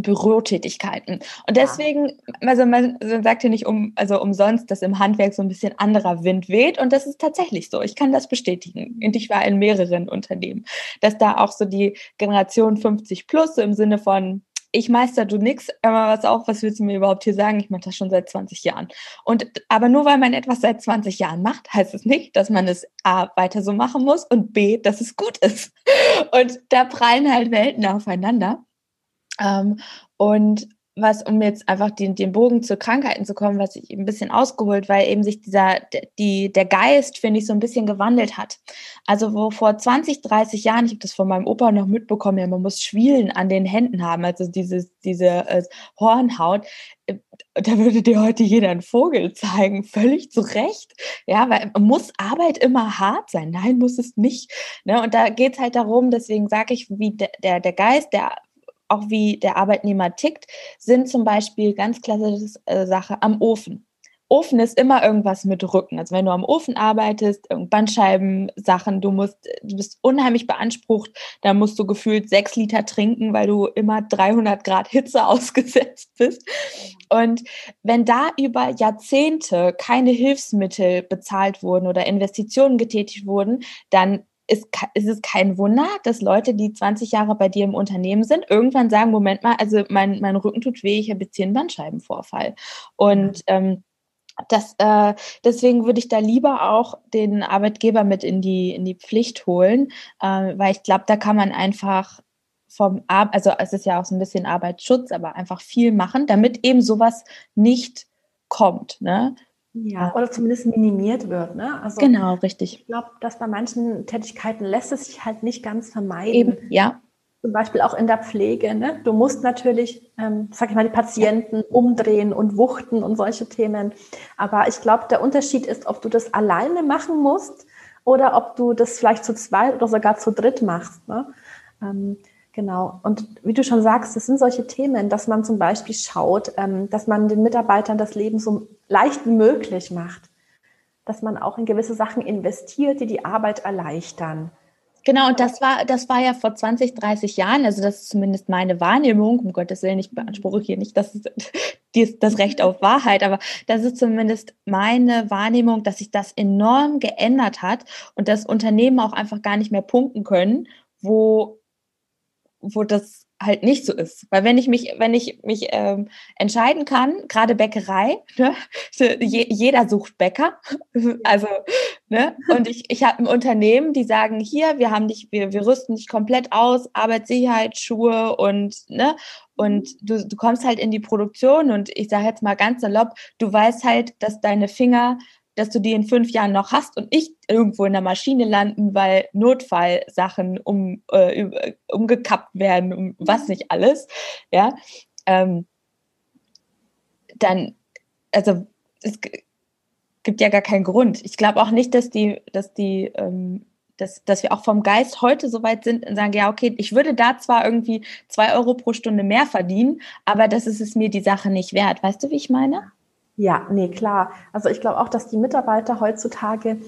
Bürotätigkeiten. Und deswegen, also man, man sagt ja nicht um, also umsonst, dass im Handwerk so ein bisschen anderer Wind weht. Und das ist tatsächlich so. Ich kann das bestätigen. Und ich war in mehreren Unternehmen, dass da auch so die Generation 50 plus, so im Sinne von ich meister du nix, aber was auch, was willst du mir überhaupt hier sagen? Ich mache das schon seit 20 Jahren. Und aber nur weil man etwas seit 20 Jahren macht, heißt es nicht, dass man es A weiter so machen muss und B, dass es gut ist. Und da prallen halt Welten aufeinander. Ähm, und was, um jetzt einfach den, den Bogen zu Krankheiten zu kommen, was ich ein bisschen ausgeholt, weil eben sich dieser, die, der Geist, finde ich, so ein bisschen gewandelt hat. Also wo vor 20, 30 Jahren, ich habe das von meinem Opa noch mitbekommen, ja, man muss Schwielen an den Händen haben, also diese, diese äh, Hornhaut, äh, da würde dir heute jeder einen Vogel zeigen, völlig zu Recht. Ja, weil muss Arbeit immer hart sein? Nein, muss es nicht. Ne? Und da geht es halt darum, deswegen sage ich, wie der, der, der Geist, der auch wie der Arbeitnehmer tickt, sind zum Beispiel ganz klassische äh, Sache am Ofen. Ofen ist immer irgendwas mit Rücken. Also wenn du am Ofen arbeitest, Bandscheiben, Sachen, du musst, du bist unheimlich beansprucht, da musst du gefühlt sechs Liter trinken, weil du immer 300 Grad Hitze ausgesetzt bist. Und wenn da über Jahrzehnte keine Hilfsmittel bezahlt wurden oder Investitionen getätigt wurden, dann ist, ist es kein Wunder, dass Leute, die 20 Jahre bei dir im Unternehmen sind, irgendwann sagen, Moment mal, also mein, mein Rücken tut weh, ich habe jetzt hier einen Bandscheibenvorfall. Und ähm, das, äh, deswegen würde ich da lieber auch den Arbeitgeber mit in die, in die Pflicht holen, äh, weil ich glaube, da kann man einfach vom, Ar also es ist ja auch so ein bisschen Arbeitsschutz, aber einfach viel machen, damit eben sowas nicht kommt. Ne? Ja, oder zumindest minimiert wird. Ne? Also, genau, richtig. Ich glaube, dass bei manchen Tätigkeiten lässt es sich halt nicht ganz vermeiden. Eben, ja. Zum Beispiel auch in der Pflege. Ne? Du musst natürlich, ähm, sag ich mal, die Patienten umdrehen und wuchten und solche Themen. Aber ich glaube, der Unterschied ist, ob du das alleine machen musst oder ob du das vielleicht zu zweit oder sogar zu dritt machst. Ne? Ähm, Genau. Und wie du schon sagst, das sind solche Themen, dass man zum Beispiel schaut, ähm, dass man den Mitarbeitern das Leben so leicht möglich macht. Dass man auch in gewisse Sachen investiert, die die Arbeit erleichtern. Genau, und das war, das war ja vor 20, 30 Jahren, also das ist zumindest meine Wahrnehmung, um Gottes Willen, ich beanspruche hier nicht das, das Recht auf Wahrheit, aber das ist zumindest meine Wahrnehmung, dass sich das enorm geändert hat und dass Unternehmen auch einfach gar nicht mehr punkten können, wo wo das halt nicht so ist. Weil wenn ich mich, wenn ich mich ähm, entscheiden kann, gerade Bäckerei, ne, je, jeder sucht Bäcker. Also, ne, und ich, ich habe ein Unternehmen, die sagen, hier, wir haben dich, wir, wir rüsten dich komplett aus, Arbeitssicherheit, Schuhe und, ne, und du, du kommst halt in die Produktion und ich sage jetzt mal ganz salopp, du weißt halt, dass deine Finger dass du die in fünf Jahren noch hast und nicht irgendwo in der Maschine landen, weil Notfallsachen um, äh, umgekappt werden, um was mhm. nicht alles, ja, ähm, dann, also es gibt ja gar keinen Grund. Ich glaube auch nicht, dass die, dass die, ähm, dass, dass wir auch vom Geist heute so weit sind und sagen, ja, okay, ich würde da zwar irgendwie zwei Euro pro Stunde mehr verdienen, aber das ist es mir die Sache nicht wert. Weißt du, wie ich meine? Ja, nee, klar. Also ich glaube auch, dass die Mitarbeiter heutzutage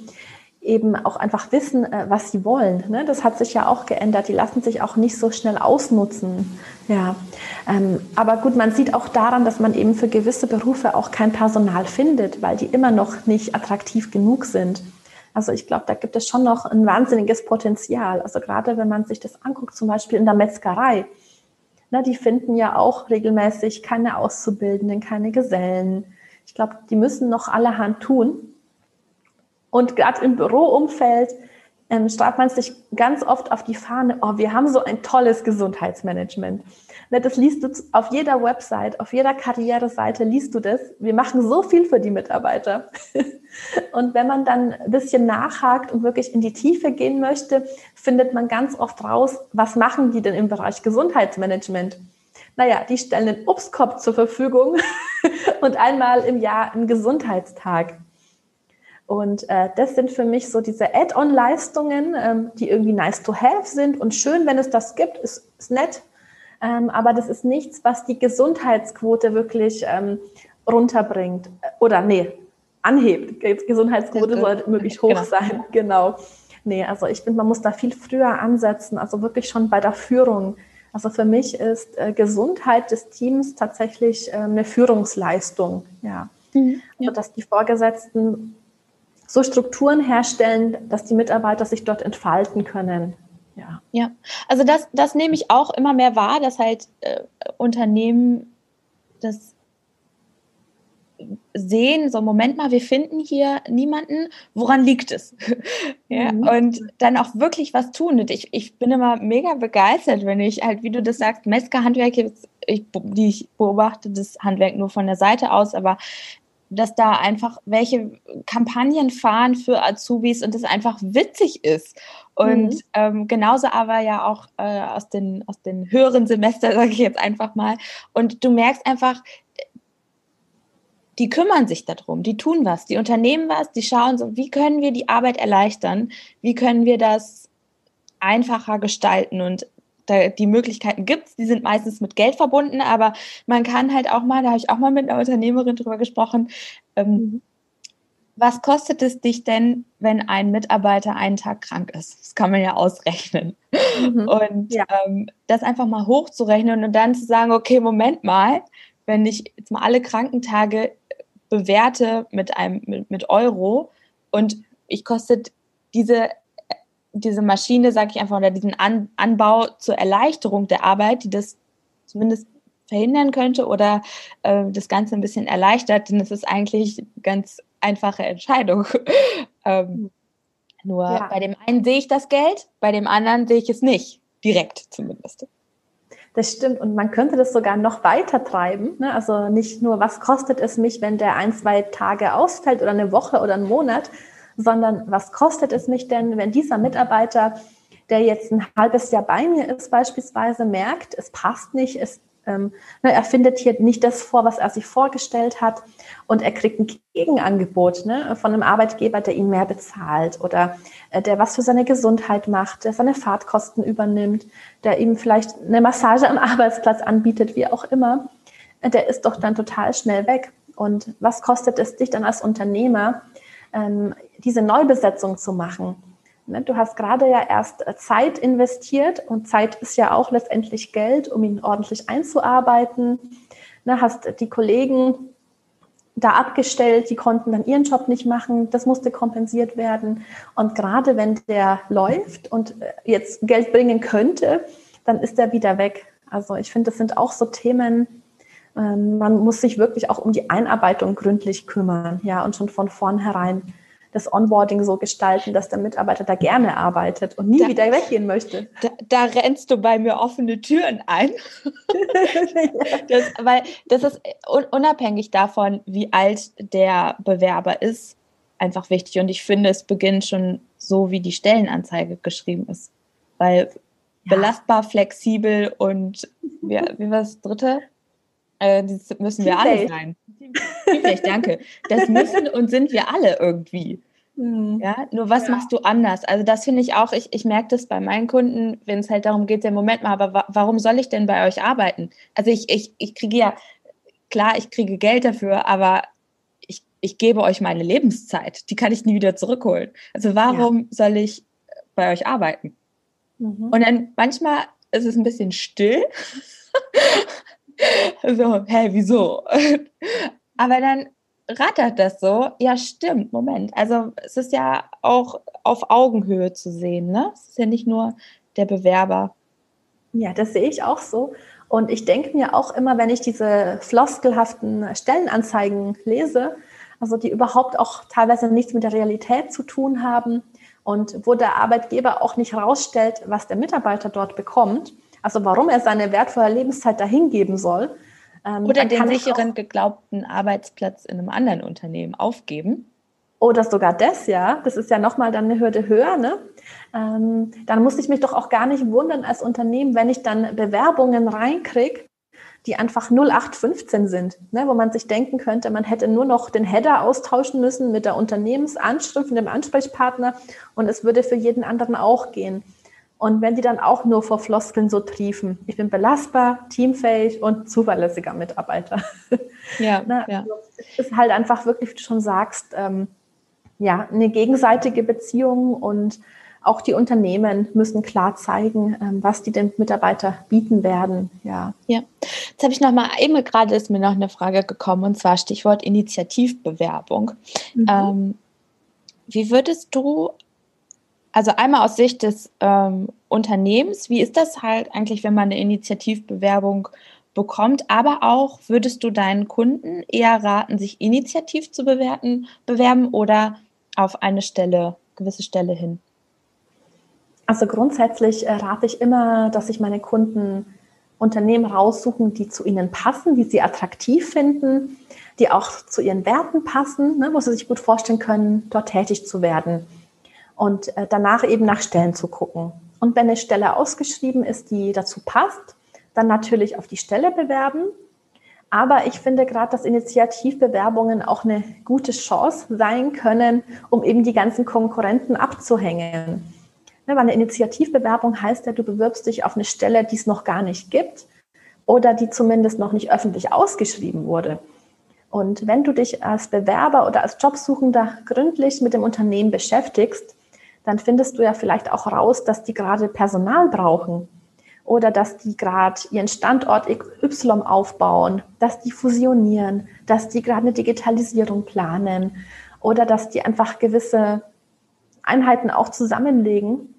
eben auch einfach wissen, äh, was sie wollen. Ne? Das hat sich ja auch geändert. Die lassen sich auch nicht so schnell ausnutzen. Ja, ähm, aber gut, man sieht auch daran, dass man eben für gewisse Berufe auch kein Personal findet, weil die immer noch nicht attraktiv genug sind. Also ich glaube, da gibt es schon noch ein wahnsinniges Potenzial. Also gerade wenn man sich das anguckt, zum Beispiel in der Metzgerei. Na, die finden ja auch regelmäßig keine Auszubildenden, keine Gesellen ich glaube, die müssen noch allerhand tun. Und gerade im Büroumfeld ähm, schreibt man sich ganz oft auf die Fahne, oh, wir haben so ein tolles Gesundheitsmanagement. Ne, das liest du auf jeder Website, auf jeder Karriereseite liest du das. Wir machen so viel für die Mitarbeiter. Und wenn man dann ein bisschen nachhakt und wirklich in die Tiefe gehen möchte, findet man ganz oft raus, was machen die denn im Bereich Gesundheitsmanagement? Naja, die stellen einen Obstkorb zur Verfügung und einmal im Jahr einen Gesundheitstag. Und äh, das sind für mich so diese Add-on-Leistungen, ähm, die irgendwie nice to have sind und schön, wenn es das gibt, ist, ist nett. Ähm, aber das ist nichts, was die Gesundheitsquote wirklich ähm, runterbringt. Oder nee, anhebt. Gesundheitsquote sollte möglichst hoch genau. sein. Genau. Nee, also ich finde, man muss da viel früher ansetzen, also wirklich schon bei der Führung also für mich ist äh, Gesundheit des Teams tatsächlich äh, eine Führungsleistung. Ja. Mhm, ja. Also dass die Vorgesetzten so Strukturen herstellen, dass die Mitarbeiter sich dort entfalten können. Ja, ja. also das, das nehme ich auch immer mehr wahr, dass halt äh, Unternehmen das sehen, so Moment mal, wir finden hier niemanden, woran liegt es? ja, mhm. Und dann auch wirklich was tun. Und ich, ich bin immer mega begeistert, wenn ich halt, wie du das sagst, Metzgerhandwerk, ich, die ich beobachte das Handwerk nur von der Seite aus, aber dass da einfach welche Kampagnen fahren für Azubis und das einfach witzig ist. Und mhm. ähm, genauso aber ja auch äh, aus, den, aus den höheren Semestern, sage ich jetzt einfach mal. Und du merkst einfach, die kümmern sich darum, die tun was, die unternehmen was, die schauen so, wie können wir die Arbeit erleichtern, wie können wir das einfacher gestalten und die Möglichkeiten gibt es, die sind meistens mit Geld verbunden, aber man kann halt auch mal, da habe ich auch mal mit einer Unternehmerin drüber gesprochen, ähm, mhm. was kostet es dich denn, wenn ein Mitarbeiter einen Tag krank ist? Das kann man ja ausrechnen. Mhm. Und ja. Ähm, das einfach mal hochzurechnen und dann zu sagen, okay, Moment mal, wenn ich jetzt mal alle Krankentage bewerte mit einem mit, mit Euro und ich kostet diese diese Maschine, sage ich einfach, oder diesen An Anbau zur Erleichterung der Arbeit, die das zumindest verhindern könnte oder äh, das Ganze ein bisschen erleichtert, denn es ist eigentlich eine ganz einfache Entscheidung. ähm, nur ja. bei dem einen sehe ich das Geld, bei dem anderen sehe ich es nicht, direkt zumindest. Das stimmt. Und man könnte das sogar noch weiter treiben. Ne? Also nicht nur, was kostet es mich, wenn der ein, zwei Tage ausfällt oder eine Woche oder einen Monat, sondern was kostet es mich denn, wenn dieser Mitarbeiter, der jetzt ein halbes Jahr bei mir ist, beispielsweise merkt, es passt nicht, es ähm, ne, er findet hier nicht das vor, was er sich vorgestellt hat und er kriegt ein Gegenangebot ne, von einem Arbeitgeber, der ihn mehr bezahlt oder äh, der was für seine Gesundheit macht, der seine Fahrtkosten übernimmt, der ihm vielleicht eine Massage am Arbeitsplatz anbietet, wie auch immer. Äh, der ist doch dann total schnell weg. Und was kostet es dich dann als Unternehmer, ähm, diese Neubesetzung zu machen? Ne, du hast gerade ja erst äh, Zeit investiert und Zeit ist ja auch letztendlich Geld, um ihn ordentlich einzuarbeiten. Ne, hast die Kollegen da abgestellt, die konnten dann ihren Job nicht machen, das musste kompensiert werden. Und gerade wenn der läuft und äh, jetzt Geld bringen könnte, dann ist er wieder weg. Also ich finde, das sind auch so Themen, ähm, man muss sich wirklich auch um die Einarbeitung gründlich kümmern, ja, und schon von vornherein das Onboarding so gestalten, dass der Mitarbeiter da gerne arbeitet und nie da, wieder weggehen möchte. Da, da, rennst du bei mir offene Türen ein. das, weil das ist unabhängig davon, wie alt der Bewerber ist, einfach wichtig. Und ich finde, es beginnt schon so, wie die Stellenanzeige geschrieben ist. Weil ja. belastbar, flexibel und wie, wie war das dritte? Äh, das müssen wir alle sein. Vielleicht, danke. Das müssen und sind wir alle irgendwie. Mhm. Ja, nur was ja. machst du anders? Also das finde ich auch, ich, ich merke das bei meinen Kunden, wenn es halt darum geht, ja, Moment mal, aber wa warum soll ich denn bei euch arbeiten? Also ich, ich, ich kriege ja, klar, ich kriege Geld dafür, aber ich, ich gebe euch meine Lebenszeit, die kann ich nie wieder zurückholen. Also warum ja. soll ich bei euch arbeiten? Mhm. Und dann manchmal ist es ein bisschen still. so, hä, wieso? Aber dann rattert das so. Ja, stimmt, Moment. Also es ist ja auch auf Augenhöhe zu sehen, ne? Es ist ja nicht nur der Bewerber. Ja, das sehe ich auch so. Und ich denke mir auch immer, wenn ich diese floskelhaften Stellenanzeigen lese, also die überhaupt auch teilweise nichts mit der Realität zu tun haben und wo der Arbeitgeber auch nicht rausstellt, was der Mitarbeiter dort bekommt, also warum er seine wertvolle Lebenszeit dahingeben soll, ähm, oder den sicheren geglaubten Arbeitsplatz in einem anderen Unternehmen aufgeben. Oder sogar das, ja. Das ist ja nochmal dann eine Hürde höher. Ne? Ähm, dann muss ich mich doch auch gar nicht wundern als Unternehmen, wenn ich dann Bewerbungen reinkriege, die einfach 0815 sind, ne? wo man sich denken könnte, man hätte nur noch den Header austauschen müssen mit der Unternehmensanschrift und dem Ansprechpartner und es würde für jeden anderen auch gehen. Und wenn die dann auch nur vor Floskeln so triefen, ich bin belastbar, teamfähig und zuverlässiger Mitarbeiter. Ja, Na, ja. Also es ist halt einfach wirklich, wie du schon sagst, ähm, ja, eine gegenseitige Beziehung und auch die Unternehmen müssen klar zeigen, ähm, was die den Mitarbeiter bieten werden. Ja. Ja. Jetzt habe ich noch mal eben gerade ist mir noch eine Frage gekommen und zwar Stichwort Initiativbewerbung. Mhm. Ähm, wie würdest du also einmal aus Sicht des ähm, Unternehmens, wie ist das halt eigentlich, wenn man eine Initiativbewerbung bekommt, aber auch würdest du deinen Kunden eher raten, sich initiativ zu bewerten, bewerben oder auf eine Stelle, gewisse Stelle hin? Also grundsätzlich äh, rate ich immer, dass sich meine Kunden Unternehmen raussuchen, die zu ihnen passen, die sie attraktiv finden, die auch zu ihren Werten passen, ne, wo sie sich gut vorstellen können, dort tätig zu werden und äh, danach eben nach Stellen zu gucken. Und wenn eine Stelle ausgeschrieben ist, die dazu passt, dann natürlich auf die Stelle bewerben. Aber ich finde gerade, dass Initiativbewerbungen auch eine gute Chance sein können, um eben die ganzen Konkurrenten abzuhängen. Ne, weil eine Initiativbewerbung heißt ja, du bewirbst dich auf eine Stelle, die es noch gar nicht gibt oder die zumindest noch nicht öffentlich ausgeschrieben wurde. Und wenn du dich als Bewerber oder als Jobsuchender gründlich mit dem Unternehmen beschäftigst, dann findest du ja vielleicht auch raus, dass die gerade Personal brauchen oder dass die gerade ihren Standort Y aufbauen, dass die fusionieren, dass die gerade eine Digitalisierung planen oder dass die einfach gewisse Einheiten auch zusammenlegen.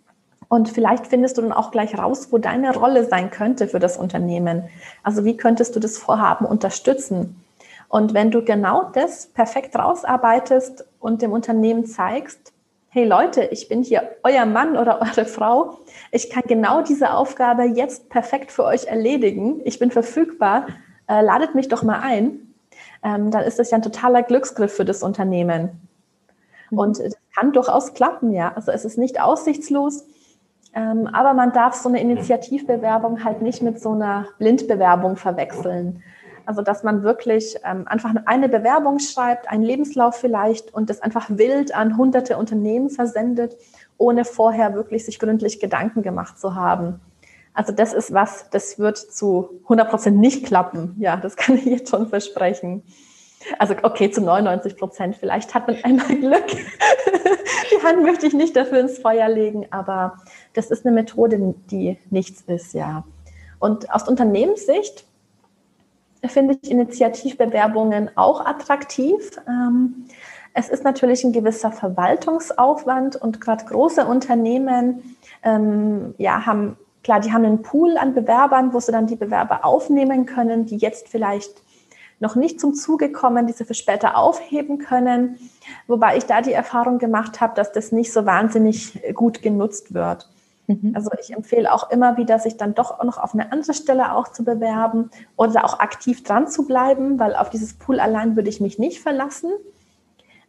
Und vielleicht findest du dann auch gleich raus, wo deine Rolle sein könnte für das Unternehmen. Also wie könntest du das Vorhaben unterstützen? Und wenn du genau das perfekt rausarbeitest und dem Unternehmen zeigst, hey Leute, ich bin hier euer Mann oder eure Frau. Ich kann genau diese Aufgabe jetzt perfekt für euch erledigen. Ich bin verfügbar. Äh, ladet mich doch mal ein. Ähm, dann ist das ja ein totaler Glücksgriff für das Unternehmen. Mhm. Und es kann durchaus klappen, ja. Also es ist nicht aussichtslos. Ähm, aber man darf so eine Initiativbewerbung halt nicht mit so einer Blindbewerbung verwechseln. Also dass man wirklich ähm, einfach eine Bewerbung schreibt, einen Lebenslauf vielleicht und das einfach wild an hunderte Unternehmen versendet, ohne vorher wirklich sich gründlich Gedanken gemacht zu haben. Also das ist was, das wird zu 100 Prozent nicht klappen. Ja, das kann ich jetzt schon versprechen. Also okay, zu 99 Prozent. Vielleicht hat man einmal Glück. die Hand möchte ich nicht dafür ins Feuer legen, aber das ist eine Methode, die nichts ist, ja. Und aus Unternehmenssicht finde ich Initiativbewerbungen auch attraktiv. Ähm, es ist natürlich ein gewisser Verwaltungsaufwand und gerade große Unternehmen ähm, ja, haben, klar, die haben einen Pool an Bewerbern, wo sie dann die Bewerber aufnehmen können, die jetzt vielleicht noch nicht zum Zuge kommen, die sie für später aufheben können. Wobei ich da die Erfahrung gemacht habe, dass das nicht so wahnsinnig gut genutzt wird. Mhm. Also ich empfehle auch immer wieder, sich dann doch noch auf eine andere Stelle auch zu bewerben oder auch aktiv dran zu bleiben, weil auf dieses Pool allein würde ich mich nicht verlassen.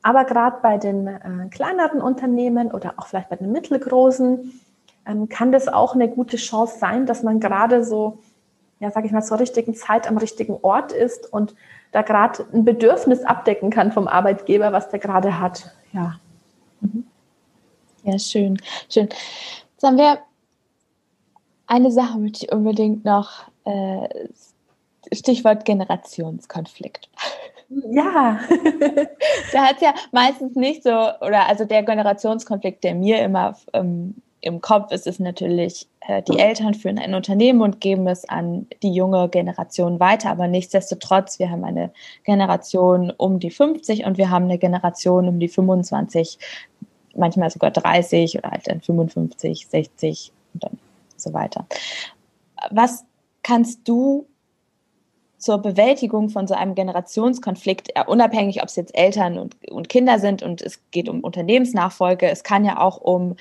Aber gerade bei den äh, kleineren Unternehmen oder auch vielleicht bei den mittelgroßen ähm, kann das auch eine gute Chance sein, dass man gerade so, ja, sage ich mal, zur richtigen Zeit am richtigen Ort ist und da gerade ein Bedürfnis abdecken kann vom Arbeitgeber, was der gerade hat. Ja. Mhm. Ja, schön, schön. Haben wir eine Sache, möchte ich unbedingt noch, äh, Stichwort Generationskonflikt. Ja. da hat es ja meistens nicht so, oder also der Generationskonflikt, der mir immer ähm, im Kopf ist, ist natürlich, äh, die Eltern führen ein Unternehmen und geben es an die junge Generation weiter. Aber nichtsdestotrotz, wir haben eine Generation um die 50 und wir haben eine Generation um die 25, manchmal sogar 30 oder halt dann 55, 60 und dann so weiter. Was kannst du zur Bewältigung von so einem Generationskonflikt, unabhängig ob es jetzt Eltern und, und Kinder sind und es geht um Unternehmensnachfolge, es kann ja auch um,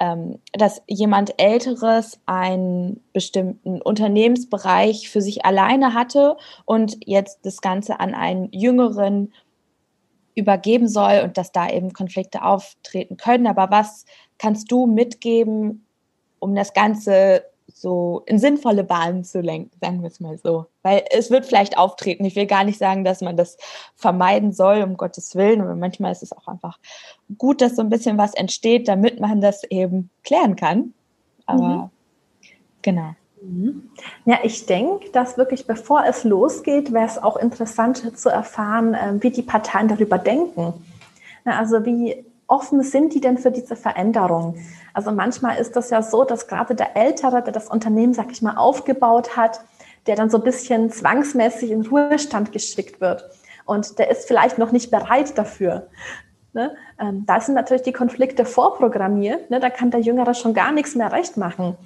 ähm, dass jemand Älteres einen bestimmten Unternehmensbereich für sich alleine hatte und jetzt das Ganze an einen jüngeren übergeben soll und dass da eben Konflikte auftreten können. Aber was kannst du mitgeben, um das Ganze so in sinnvolle Bahnen zu lenken, sagen wir es mal so. Weil es wird vielleicht auftreten. Ich will gar nicht sagen, dass man das vermeiden soll, um Gottes Willen. Aber manchmal ist es auch einfach gut, dass so ein bisschen was entsteht, damit man das eben klären kann. Aber mhm. genau. Mhm. Ja, ich denke, dass wirklich bevor es losgeht, wäre es auch interessant zu erfahren, ähm, wie die Parteien darüber denken. Also wie offen sind die denn für diese Veränderung? Also manchmal ist das ja so, dass gerade der Ältere, der das Unternehmen, sag ich mal, aufgebaut hat, der dann so ein bisschen zwangsmäßig in Ruhestand geschickt wird. Und der ist vielleicht noch nicht bereit dafür. Ne? Ähm, da sind natürlich die Konflikte vorprogrammiert. Ne? Da kann der Jüngere schon gar nichts mehr recht machen.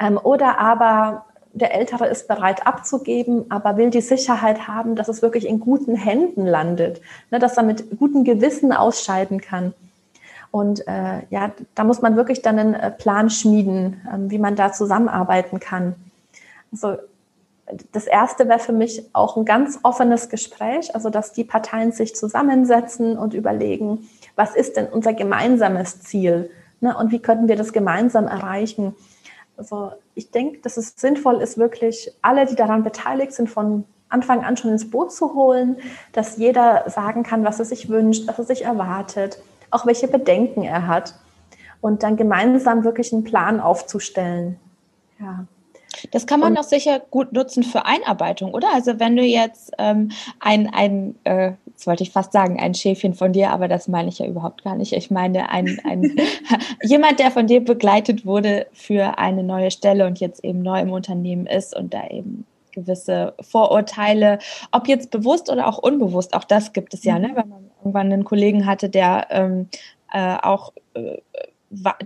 Ähm, oder aber der Ältere ist bereit abzugeben, aber will die Sicherheit haben, dass es wirklich in guten Händen landet, ne, dass er mit gutem Gewissen ausscheiden kann. Und äh, ja, da muss man wirklich dann einen äh, Plan schmieden, äh, wie man da zusammenarbeiten kann. Also das erste wäre für mich auch ein ganz offenes Gespräch, also dass die Parteien sich zusammensetzen und überlegen, was ist denn unser gemeinsames Ziel ne, und wie könnten wir das gemeinsam erreichen. Also ich denke, dass es sinnvoll ist, wirklich alle, die daran beteiligt sind, von Anfang an schon ins Boot zu holen, dass jeder sagen kann, was er sich wünscht, was er sich erwartet, auch welche Bedenken er hat und dann gemeinsam wirklich einen Plan aufzustellen. Ja. Das kann man doch sicher gut nutzen für Einarbeitung, oder? Also wenn du jetzt ähm, ein, ein äh, jetzt wollte ich fast sagen, ein Schäfchen von dir, aber das meine ich ja überhaupt gar nicht. Ich meine ein, ein jemand, der von dir begleitet wurde für eine neue Stelle und jetzt eben neu im Unternehmen ist und da eben gewisse Vorurteile, ob jetzt bewusst oder auch unbewusst, auch das gibt es ja, ne? wenn man irgendwann einen Kollegen hatte, der ähm, äh, auch äh,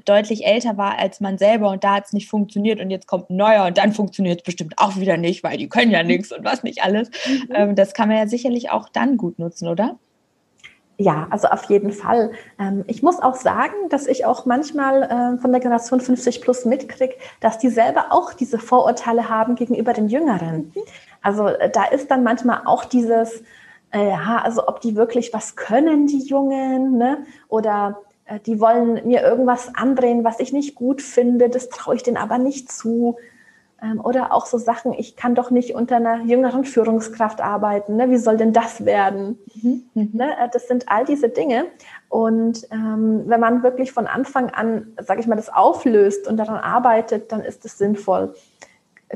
deutlich älter war als man selber und da hat es nicht funktioniert und jetzt kommt ein neuer und dann funktioniert es bestimmt auch wieder nicht, weil die können ja nichts und was nicht alles. Mhm. Ähm, das kann man ja sicherlich auch dann gut nutzen, oder? Ja, also auf jeden Fall. Ähm, ich muss auch sagen, dass ich auch manchmal äh, von der Generation 50 plus mitkriege, dass die selber auch diese Vorurteile haben gegenüber den Jüngeren. Mhm. Also äh, da ist dann manchmal auch dieses, äh, ja, also ob die wirklich was können, die Jungen, ne? oder die wollen mir irgendwas andrehen, was ich nicht gut finde, das traue ich denen aber nicht zu. Ähm, oder auch so Sachen, ich kann doch nicht unter einer jüngeren Führungskraft arbeiten. Ne? Wie soll denn das werden? Mhm. mhm. Ne? Äh, das sind all diese Dinge. Und ähm, wenn man wirklich von Anfang an, sage ich mal, das auflöst und daran arbeitet, dann ist es sinnvoll.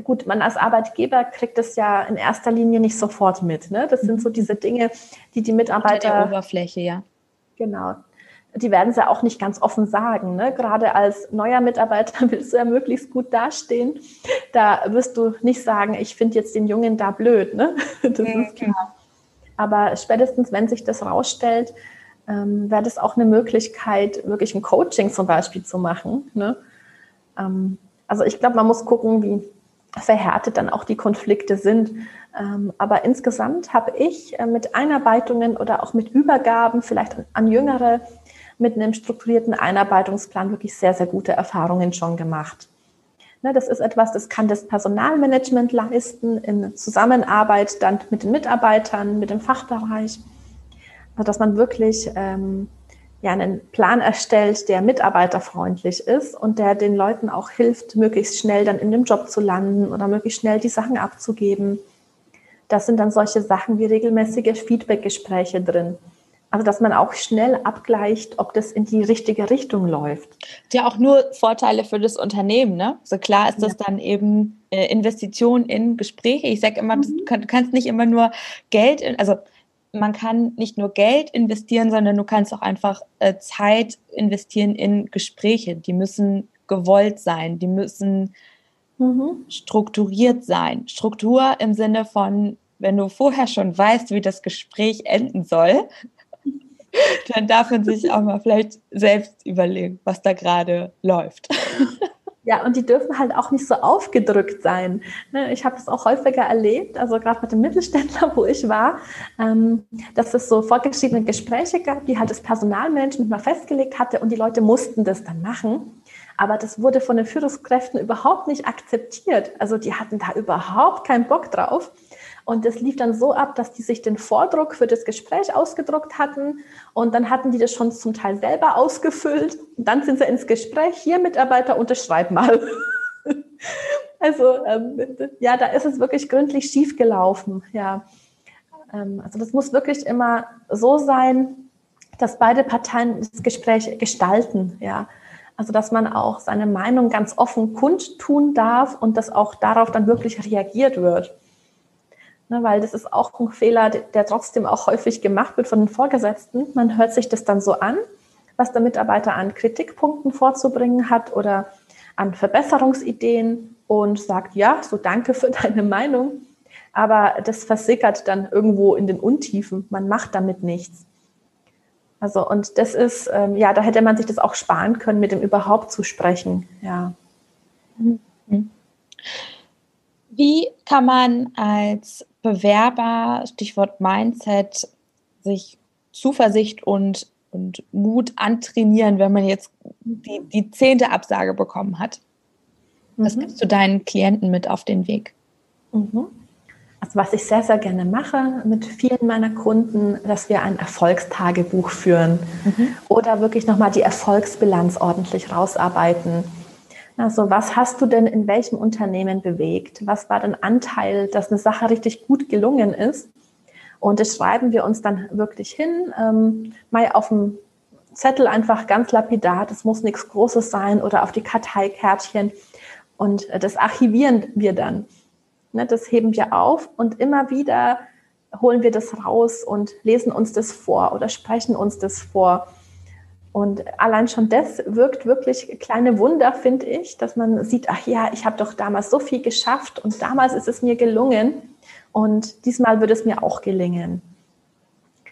Gut, man als Arbeitgeber kriegt es ja in erster Linie nicht sofort mit. Ne? Das sind so mhm. diese Dinge, die die Mitarbeiter. Unter der Oberfläche, ja. Genau, die werden es ja auch nicht ganz offen sagen. Ne? Gerade als neuer Mitarbeiter willst du ja möglichst gut dastehen. Da wirst du nicht sagen, ich finde jetzt den Jungen da blöd. Ne? Das mhm, ist klar. Aber spätestens, wenn sich das rausstellt, ähm, wäre das auch eine Möglichkeit, wirklich ein Coaching zum Beispiel zu machen. Ne? Ähm, also ich glaube, man muss gucken, wie verhärtet dann auch die Konflikte sind. Ähm, aber insgesamt habe ich äh, mit Einarbeitungen oder auch mit Übergaben vielleicht an, an Jüngere mit einem strukturierten Einarbeitungsplan wirklich sehr, sehr gute Erfahrungen schon gemacht. Ne, das ist etwas, das kann das Personalmanagement leisten in Zusammenarbeit dann mit den Mitarbeitern, mit dem Fachbereich, also dass man wirklich ähm, ja, einen Plan erstellt, der mitarbeiterfreundlich ist und der den Leuten auch hilft, möglichst schnell dann in dem Job zu landen oder möglichst schnell die Sachen abzugeben. Das sind dann solche Sachen wie regelmäßige Feedbackgespräche drin. Also, dass man auch schnell abgleicht, ob das in die richtige Richtung läuft. Ja, auch nur Vorteile für das Unternehmen, ne? So klar ist das ja. dann eben äh, Investition in Gespräche. Ich sage immer, mhm. du kannst nicht immer nur Geld, in, also man kann nicht nur Geld investieren, sondern du kannst auch einfach äh, Zeit investieren in Gespräche. Die müssen gewollt sein, die müssen mhm. strukturiert sein. Struktur im Sinne von, wenn du vorher schon weißt, wie das Gespräch enden soll, dann darf man sich auch mal vielleicht selbst überlegen, was da gerade läuft. Ja, und die dürfen halt auch nicht so aufgedrückt sein. Ne, ich habe es auch häufiger erlebt, also gerade mit dem Mittelständler, wo ich war, ähm, dass es so vorgeschriebene Gespräche gab, die halt das Personalmanagement mal festgelegt hatte und die Leute mussten das dann machen. Aber das wurde von den Führungskräften überhaupt nicht akzeptiert. Also die hatten da überhaupt keinen Bock drauf. Und das lief dann so ab, dass die sich den Vordruck für das Gespräch ausgedruckt hatten und dann hatten die das schon zum Teil selber ausgefüllt. Und dann sind sie ins Gespräch, hier Mitarbeiter, unterschreib mal. also ähm, ja, da ist es wirklich gründlich schief gelaufen. Ja. Ähm, also das muss wirklich immer so sein, dass beide Parteien das Gespräch gestalten. Ja. Also dass man auch seine Meinung ganz offen kundtun darf und dass auch darauf dann wirklich reagiert wird. Ne, weil das ist auch ein Fehler, der trotzdem auch häufig gemacht wird von den Vorgesetzten. Man hört sich das dann so an, was der Mitarbeiter an Kritikpunkten vorzubringen hat oder an Verbesserungsideen und sagt, ja, so danke für deine Meinung. Aber das versickert dann irgendwo in den Untiefen. Man macht damit nichts. Also, und das ist, ähm, ja, da hätte man sich das auch sparen können, mit dem überhaupt zu sprechen. Ja. Mhm. Wie kann man als Bewerber, Stichwort Mindset, sich Zuversicht und, und Mut antrainieren, wenn man jetzt die, die zehnte Absage bekommen hat? Was mhm. gibst du deinen Klienten mit auf den Weg? Mhm. Also was ich sehr, sehr gerne mache mit vielen meiner Kunden, dass wir ein Erfolgstagebuch führen mhm. oder wirklich nochmal die Erfolgsbilanz ordentlich rausarbeiten also was hast du denn in welchem Unternehmen bewegt? Was war dein Anteil, dass eine Sache richtig gut gelungen ist? Und das schreiben wir uns dann wirklich hin, ähm, mal auf dem Zettel einfach ganz lapidar, das muss nichts Großes sein oder auf die Karteikärtchen. Und das archivieren wir dann. Ne, das heben wir auf und immer wieder holen wir das raus und lesen uns das vor oder sprechen uns das vor. Und allein schon das wirkt wirklich kleine Wunder, finde ich, dass man sieht, ach ja, ich habe doch damals so viel geschafft und damals ist es mir gelungen und diesmal wird es mir auch gelingen.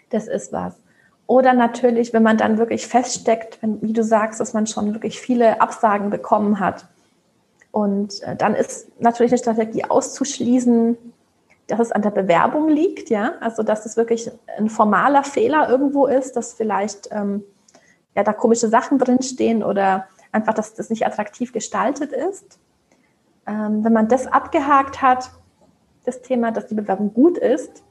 Das ist was. Oder natürlich, wenn man dann wirklich feststeckt, wenn, wie du sagst, dass man schon wirklich viele Absagen bekommen hat. Und äh, dann ist natürlich eine Strategie auszuschließen, dass es an der Bewerbung liegt, ja, also dass es wirklich ein formaler Fehler irgendwo ist, dass vielleicht ähm, ja da komische Sachen drinstehen oder einfach, dass das nicht attraktiv gestaltet ist. Ähm, wenn man das abgehakt hat, das Thema, dass die Bewerbung gut ist,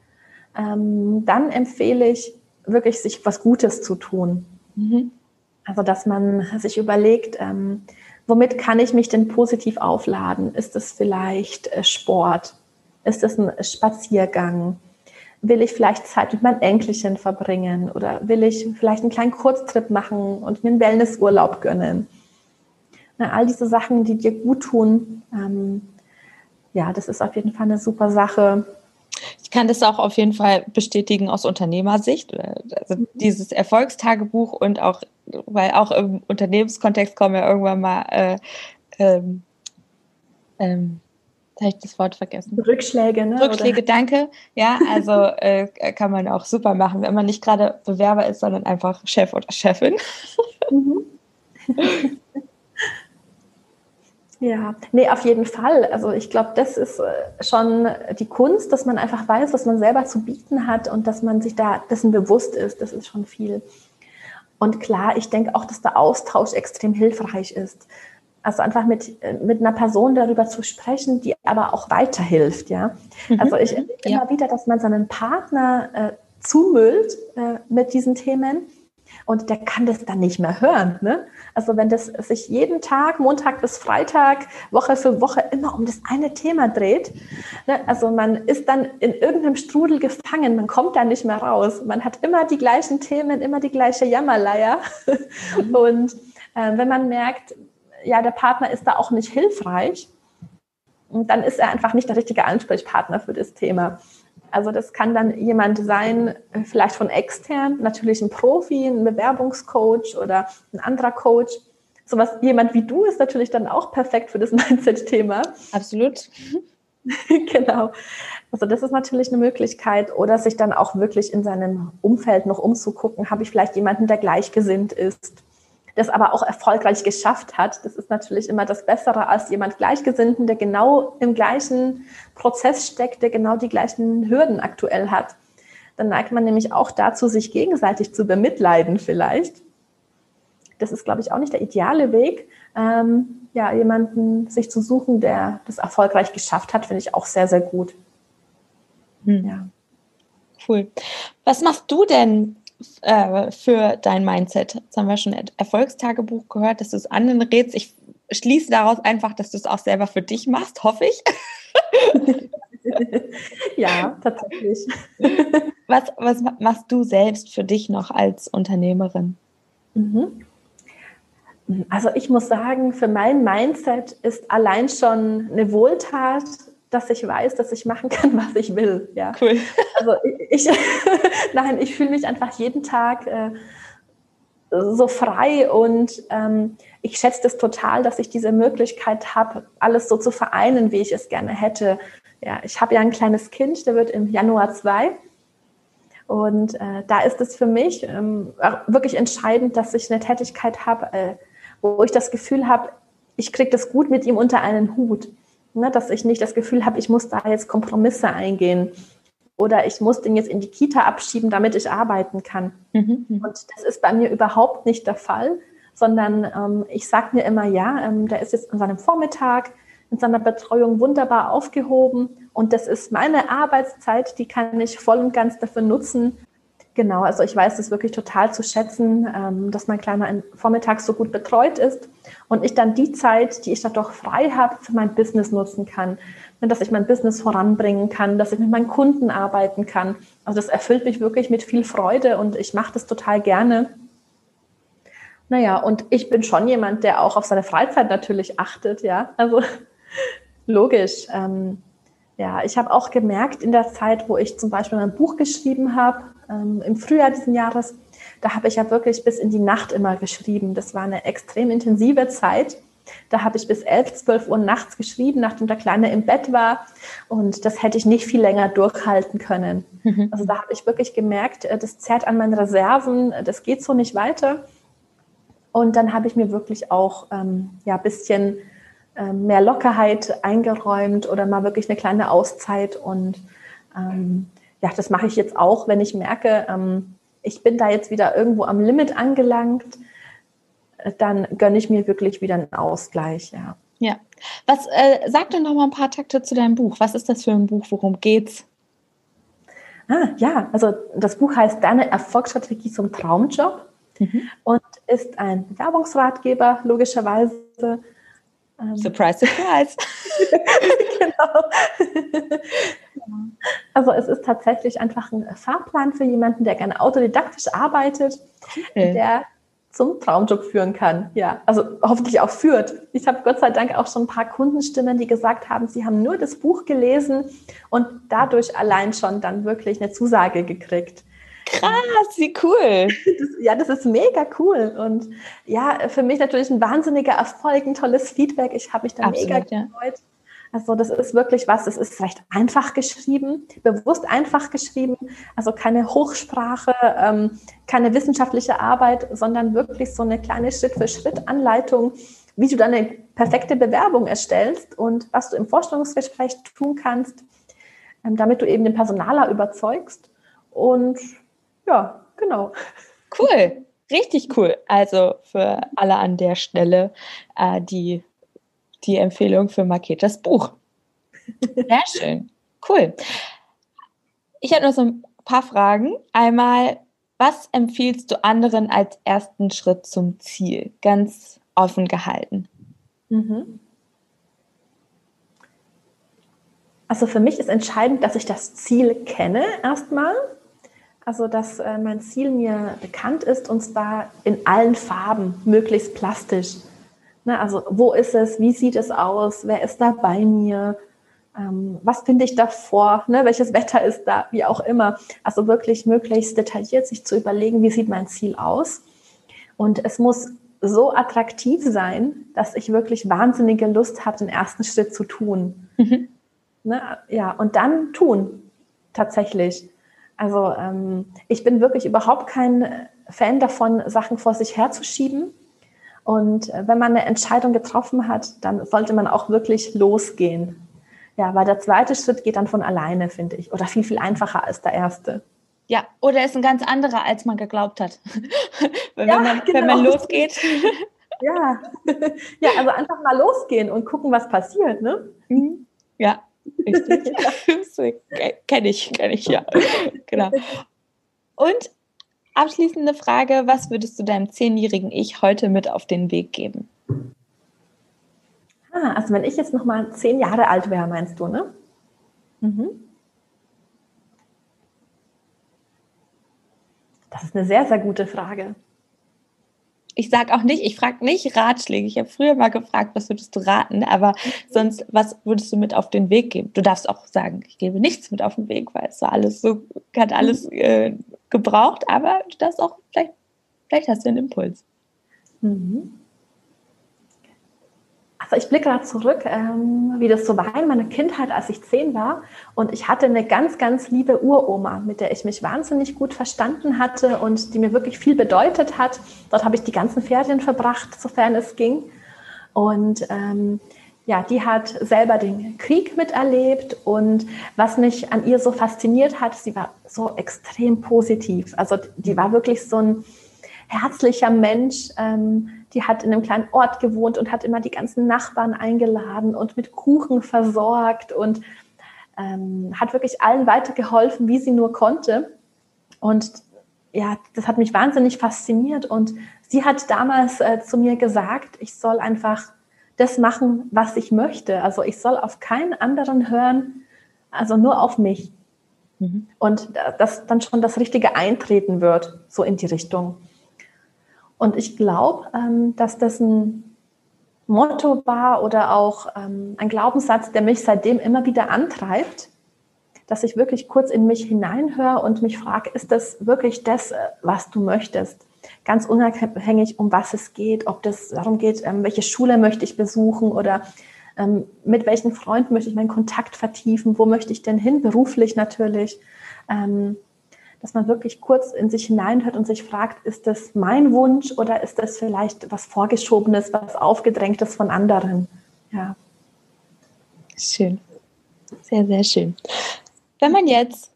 ähm, dann empfehle ich wirklich, sich was Gutes zu tun. Mhm. Also, dass man sich überlegt, ähm, womit kann ich mich denn positiv aufladen? Ist es vielleicht äh, Sport? Ist es ein Spaziergang? Will ich vielleicht Zeit mit meinem Enkelchen verbringen? Oder will ich vielleicht einen kleinen Kurztrip machen und mir einen Wellnessurlaub gönnen? Na, all diese Sachen, die dir gut tun, ähm, ja, das ist auf jeden Fall eine super Sache. Ich kann das auch auf jeden Fall bestätigen aus Unternehmersicht. Also mhm. dieses Erfolgstagebuch und auch, weil auch im Unternehmenskontext kommen ja irgendwann mal äh, ähm, ähm, habe ich das Wort vergessen. Rückschläge, ne? Rückschläge, Oder? danke. Ja, also äh, kann man auch super machen, wenn man nicht gerade Bewerber ist, sondern einfach Chef oder Chefin. Mhm. Ja, nee, auf jeden Fall. Also ich glaube, das ist äh, schon die Kunst, dass man einfach weiß, was man selber zu bieten hat und dass man sich da dessen bewusst ist. Das ist schon viel. Und klar, ich denke auch, dass der Austausch extrem hilfreich ist. Also einfach mit, äh, mit einer Person darüber zu sprechen, die aber auch weiterhilft, ja. Mhm. Also ich erlebe ja. immer wieder, dass man seinen Partner äh, zumüllt äh, mit diesen Themen und der kann das dann nicht mehr hören. Ne? Also wenn das sich jeden Tag, Montag bis Freitag, Woche für Woche immer um das eine Thema dreht, ne? also man ist dann in irgendeinem Strudel gefangen, man kommt da nicht mehr raus. Man hat immer die gleichen Themen, immer die gleiche Jammerleier. Mhm. Und äh, wenn man merkt, ja, der Partner ist da auch nicht hilfreich, dann ist er einfach nicht der richtige Ansprechpartner für das Thema. Also das kann dann jemand sein, vielleicht von extern, natürlich ein Profi, ein Bewerbungscoach oder ein anderer Coach. Sowas, jemand wie du ist natürlich dann auch perfekt für das Mindset-Thema. Absolut. genau. Also das ist natürlich eine Möglichkeit. Oder sich dann auch wirklich in seinem Umfeld noch umzugucken, habe ich vielleicht jemanden, der gleichgesinnt ist das aber auch erfolgreich geschafft hat. Das ist natürlich immer das Bessere als jemand Gleichgesinnten, der genau im gleichen Prozess steckt, der genau die gleichen Hürden aktuell hat. Dann neigt man nämlich auch dazu, sich gegenseitig zu bemitleiden vielleicht. Das ist, glaube ich, auch nicht der ideale Weg. Ähm, ja, jemanden sich zu suchen, der das erfolgreich geschafft hat, finde ich auch sehr, sehr gut. Hm. Ja. Cool. Was machst du denn äh, für dein Mindset. Jetzt haben wir schon Erfolgstagebuch gehört, dass du es anderen rätst. Ich schließe daraus einfach, dass du es auch selber für dich machst, hoffe ich. ja, tatsächlich. Was, was machst du selbst für dich noch als Unternehmerin? Mhm. Also ich muss sagen, für mein Mindset ist allein schon eine Wohltat dass ich weiß, dass ich machen kann, was ich will. Ja. Cool. Also ich, nein, ich fühle mich einfach jeden Tag äh, so frei und ähm, ich schätze das total, dass ich diese Möglichkeit habe, alles so zu vereinen, wie ich es gerne hätte. Ja, ich habe ja ein kleines Kind, der wird im Januar zwei. Und äh, da ist es für mich ähm, wirklich entscheidend, dass ich eine Tätigkeit habe, äh, wo ich das Gefühl habe, ich kriege das gut mit ihm unter einen Hut. Ne, dass ich nicht das Gefühl habe, ich muss da jetzt Kompromisse eingehen oder ich muss den jetzt in die Kita abschieben, damit ich arbeiten kann. Mhm. Und das ist bei mir überhaupt nicht der Fall, sondern ähm, ich sage mir immer, ja, ähm, der ist jetzt an seinem Vormittag in seiner Betreuung wunderbar aufgehoben und das ist meine Arbeitszeit, die kann ich voll und ganz dafür nutzen, Genau, also ich weiß es wirklich total zu schätzen, ähm, dass mein Kleiner vormittags so gut betreut ist und ich dann die Zeit, die ich da doch frei habe, für mein Business nutzen kann, dass ich mein Business voranbringen kann, dass ich mit meinen Kunden arbeiten kann. Also das erfüllt mich wirklich mit viel Freude und ich mache das total gerne. Naja, und ich bin schon jemand, der auch auf seine Freizeit natürlich achtet, ja. Also logisch. Ähm, ja, ich habe auch gemerkt in der Zeit, wo ich zum Beispiel mein Buch geschrieben habe, ähm, im Frühjahr diesen Jahres, da habe ich ja wirklich bis in die Nacht immer geschrieben. Das war eine extrem intensive Zeit. Da habe ich bis 11, 12 Uhr nachts geschrieben, nachdem der Kleine im Bett war. Und das hätte ich nicht viel länger durchhalten können. Mhm. Also da habe ich wirklich gemerkt, äh, das zerrt an meinen Reserven, das geht so nicht weiter. Und dann habe ich mir wirklich auch ähm, ja, ein bisschen äh, mehr Lockerheit eingeräumt oder mal wirklich eine kleine Auszeit und ähm, ja, das mache ich jetzt auch, wenn ich merke, ähm, ich bin da jetzt wieder irgendwo am Limit angelangt, äh, dann gönne ich mir wirklich wieder einen Ausgleich, ja. Ja. Was, äh, sag doch noch mal ein paar Takte zu deinem Buch. Was ist das für ein Buch? Worum geht's? Ah, ja, also das Buch heißt Deine Erfolgsstrategie zum Traumjob mhm. und ist ein Bewerbungsratgeber, logischerweise. Ähm, surprise, surprise. genau. also es ist tatsächlich einfach ein Fahrplan für jemanden, der gerne autodidaktisch arbeitet, okay. der zum Traumjob führen kann. Ja, also hoffentlich auch führt. Ich habe Gott sei Dank auch schon ein paar Kundenstimmen, die gesagt haben, sie haben nur das Buch gelesen und dadurch allein schon dann wirklich eine Zusage gekriegt. Krass, wie cool. Das, ja, das ist mega cool. Und ja, für mich natürlich ein wahnsinniger Erfolg, ein tolles Feedback. Ich habe mich da Absolut, mega gefreut. Ja. Also das ist wirklich was, es ist recht einfach geschrieben, bewusst einfach geschrieben, also keine Hochsprache, ähm, keine wissenschaftliche Arbeit, sondern wirklich so eine kleine Schritt-für-Schritt-Anleitung, wie du deine perfekte Bewerbung erstellst und was du im Vorstellungsgespräch tun kannst, ähm, damit du eben den Personaler überzeugst. Und ja, genau. Cool, richtig cool. Also für alle an der Stelle, äh, die die Empfehlung für Marketas Buch. Sehr schön. Cool. Ich habe noch so ein paar Fragen. Einmal, was empfiehlst du anderen als ersten Schritt zum Ziel? Ganz offen gehalten. Mhm. Also für mich ist entscheidend, dass ich das Ziel kenne erstmal. Also dass äh, mein Ziel mir bekannt ist und zwar in allen Farben, möglichst plastisch. Ne, also wo ist es, wie sieht es aus, wer ist da bei mir, ähm, was finde ich davor, ne, welches Wetter ist da, wie auch immer. Also wirklich möglichst detailliert sich zu überlegen, wie sieht mein Ziel aus. Und es muss so attraktiv sein, dass ich wirklich wahnsinnige Lust habe, den ersten Schritt zu tun. Mhm. Ne, ja, und dann tun, tatsächlich. Also ähm, ich bin wirklich überhaupt kein Fan davon, Sachen vor sich herzuschieben und äh, wenn man eine Entscheidung getroffen hat, dann sollte man auch wirklich losgehen. Ja, weil der zweite Schritt geht dann von alleine, finde ich, oder viel, viel einfacher als der erste. Ja, oder ist ein ganz anderer, als man geglaubt hat. wenn, ja, man, genau. wenn man losgeht. ja. ja, also einfach mal losgehen und gucken, was passiert, ne? Mhm. Ja, richtig. kenne ich, kenne ich, ja. genau. Und Abschließende Frage, was würdest du deinem zehnjährigen Ich heute mit auf den Weg geben? Ah, also wenn ich jetzt noch mal zehn Jahre alt wäre, meinst du, ne? Mhm. Das ist eine sehr, sehr gute Frage. Ich sage auch nicht, ich frage nicht Ratschläge. Ich habe früher mal gefragt, was würdest du raten, aber sonst, was würdest du mit auf den Weg geben? Du darfst auch sagen, ich gebe nichts mit auf den Weg, weil es so alles so, hat alles äh, gebraucht, aber du darfst auch, vielleicht, vielleicht hast du einen Impuls. Mhm. Also ich blicke gerade zurück, ähm, wie das so war in meiner Kindheit, als ich zehn war. Und ich hatte eine ganz, ganz liebe Uroma, mit der ich mich wahnsinnig gut verstanden hatte und die mir wirklich viel bedeutet hat. Dort habe ich die ganzen Ferien verbracht, sofern es ging. Und ähm, ja, die hat selber den Krieg miterlebt und was mich an ihr so fasziniert hat, sie war so extrem positiv. Also die war wirklich so ein herzlicher Mensch. Ähm, die hat in einem kleinen Ort gewohnt und hat immer die ganzen Nachbarn eingeladen und mit Kuchen versorgt und ähm, hat wirklich allen weitergeholfen, wie sie nur konnte. Und ja, das hat mich wahnsinnig fasziniert. Und sie hat damals äh, zu mir gesagt, ich soll einfach das machen, was ich möchte. Also ich soll auf keinen anderen hören, also nur auf mich. Mhm. Und dass dann schon das Richtige eintreten wird, so in die Richtung. Und ich glaube, ähm, dass das ein Motto war oder auch ähm, ein Glaubenssatz, der mich seitdem immer wieder antreibt, dass ich wirklich kurz in mich hineinhöre und mich frage, ist das wirklich das, äh, was du möchtest? ganz unabhängig, um was es geht, ob das darum geht, ähm, welche Schule möchte ich besuchen oder mit welchen Freunden möchte ich meinen Kontakt vertiefen, wo möchte ich denn hin, beruflich natürlich. Ähm, dass man wirklich kurz in sich hineinhört und sich fragt, ist das mein Wunsch oder ist das vielleicht was Vorgeschobenes, was Aufgedrängtes von anderen? Ja. Schön. Sehr, sehr schön. Wenn man jetzt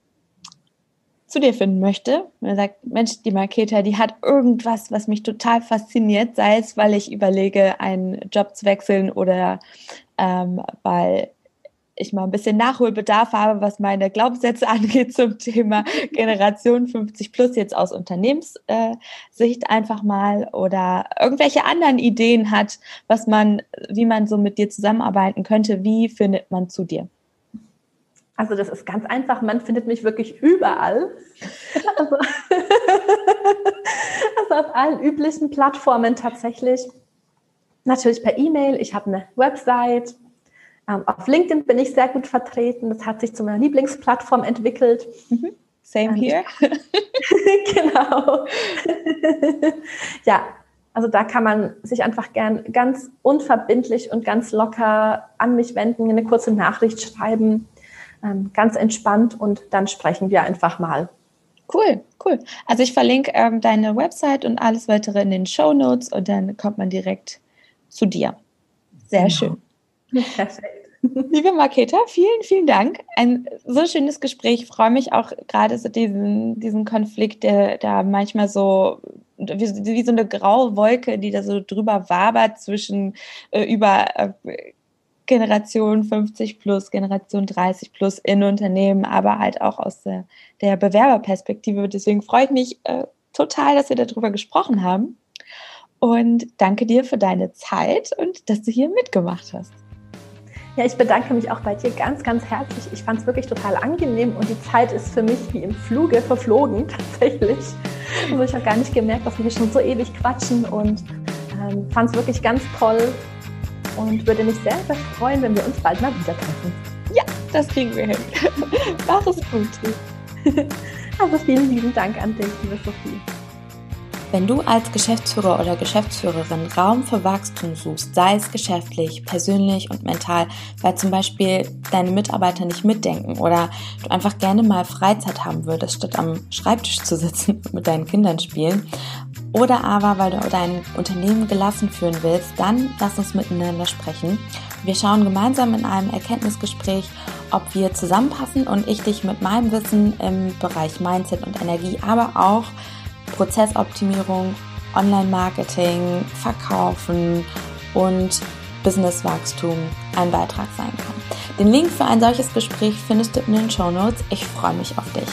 zu dir finden möchte, er sagt, Mensch, die Marketa, die hat irgendwas, was mich total fasziniert, sei es, weil ich überlege, einen Job zu wechseln oder ähm, weil ich mal ein bisschen Nachholbedarf habe, was meine Glaubenssätze angeht zum Thema Generation 50 plus jetzt aus Unternehmenssicht einfach mal oder irgendwelche anderen Ideen hat, was man, wie man so mit dir zusammenarbeiten könnte, wie findet man zu dir? Also das ist ganz einfach, man findet mich wirklich überall. Also, also auf allen üblichen Plattformen tatsächlich. Natürlich per E-Mail, ich habe eine Website, auf LinkedIn bin ich sehr gut vertreten. Das hat sich zu meiner Lieblingsplattform entwickelt. Mhm. Same here. genau. ja, also da kann man sich einfach gern ganz unverbindlich und ganz locker an mich wenden, eine kurze Nachricht schreiben, ähm, ganz entspannt und dann sprechen wir einfach mal. Cool, cool. Also ich verlinke ähm, deine Website und alles weitere in den Show Notes und dann kommt man direkt zu dir. Sehr genau. schön. Perfekt. Liebe Maketa, vielen, vielen Dank. Ein so schönes Gespräch. Ich freue mich auch gerade so diesen, diesen Konflikt, der da manchmal so wie, wie, so eine graue Wolke, die da so drüber wabert zwischen äh, über äh, Generation 50 plus, Generation 30 plus in Unternehmen, aber halt auch aus der, der Bewerberperspektive. Deswegen freue ich mich äh, total, dass wir darüber gesprochen haben. Und danke dir für deine Zeit und dass du hier mitgemacht hast. Ja, ich bedanke mich auch bei dir ganz, ganz herzlich. Ich fand es wirklich total angenehm und die Zeit ist für mich wie im Fluge verflogen, tatsächlich. Also ich habe gar nicht gemerkt, dass wir hier schon so ewig quatschen und ähm, fand es wirklich ganz toll und würde mich sehr, sehr freuen, wenn wir uns bald mal wieder treffen. Ja, das kriegen wir hin. Mach es gut. Also vielen lieben Dank an dich, liebe Sophie. Wenn du als Geschäftsführer oder Geschäftsführerin Raum für Wachstum suchst, sei es geschäftlich, persönlich und mental, weil zum Beispiel deine Mitarbeiter nicht mitdenken oder du einfach gerne mal Freizeit haben würdest, statt am Schreibtisch zu sitzen und mit deinen Kindern spielen, oder aber weil du dein Unternehmen gelassen führen willst, dann lass uns miteinander sprechen. Wir schauen gemeinsam in einem Erkenntnisgespräch, ob wir zusammenpassen und ich dich mit meinem Wissen im Bereich Mindset und Energie, aber auch Prozessoptimierung, Online-Marketing, Verkaufen und Businesswachstum ein Beitrag sein kann. Den Link für ein solches Gespräch findest du in den Show Notes. Ich freue mich auf dich.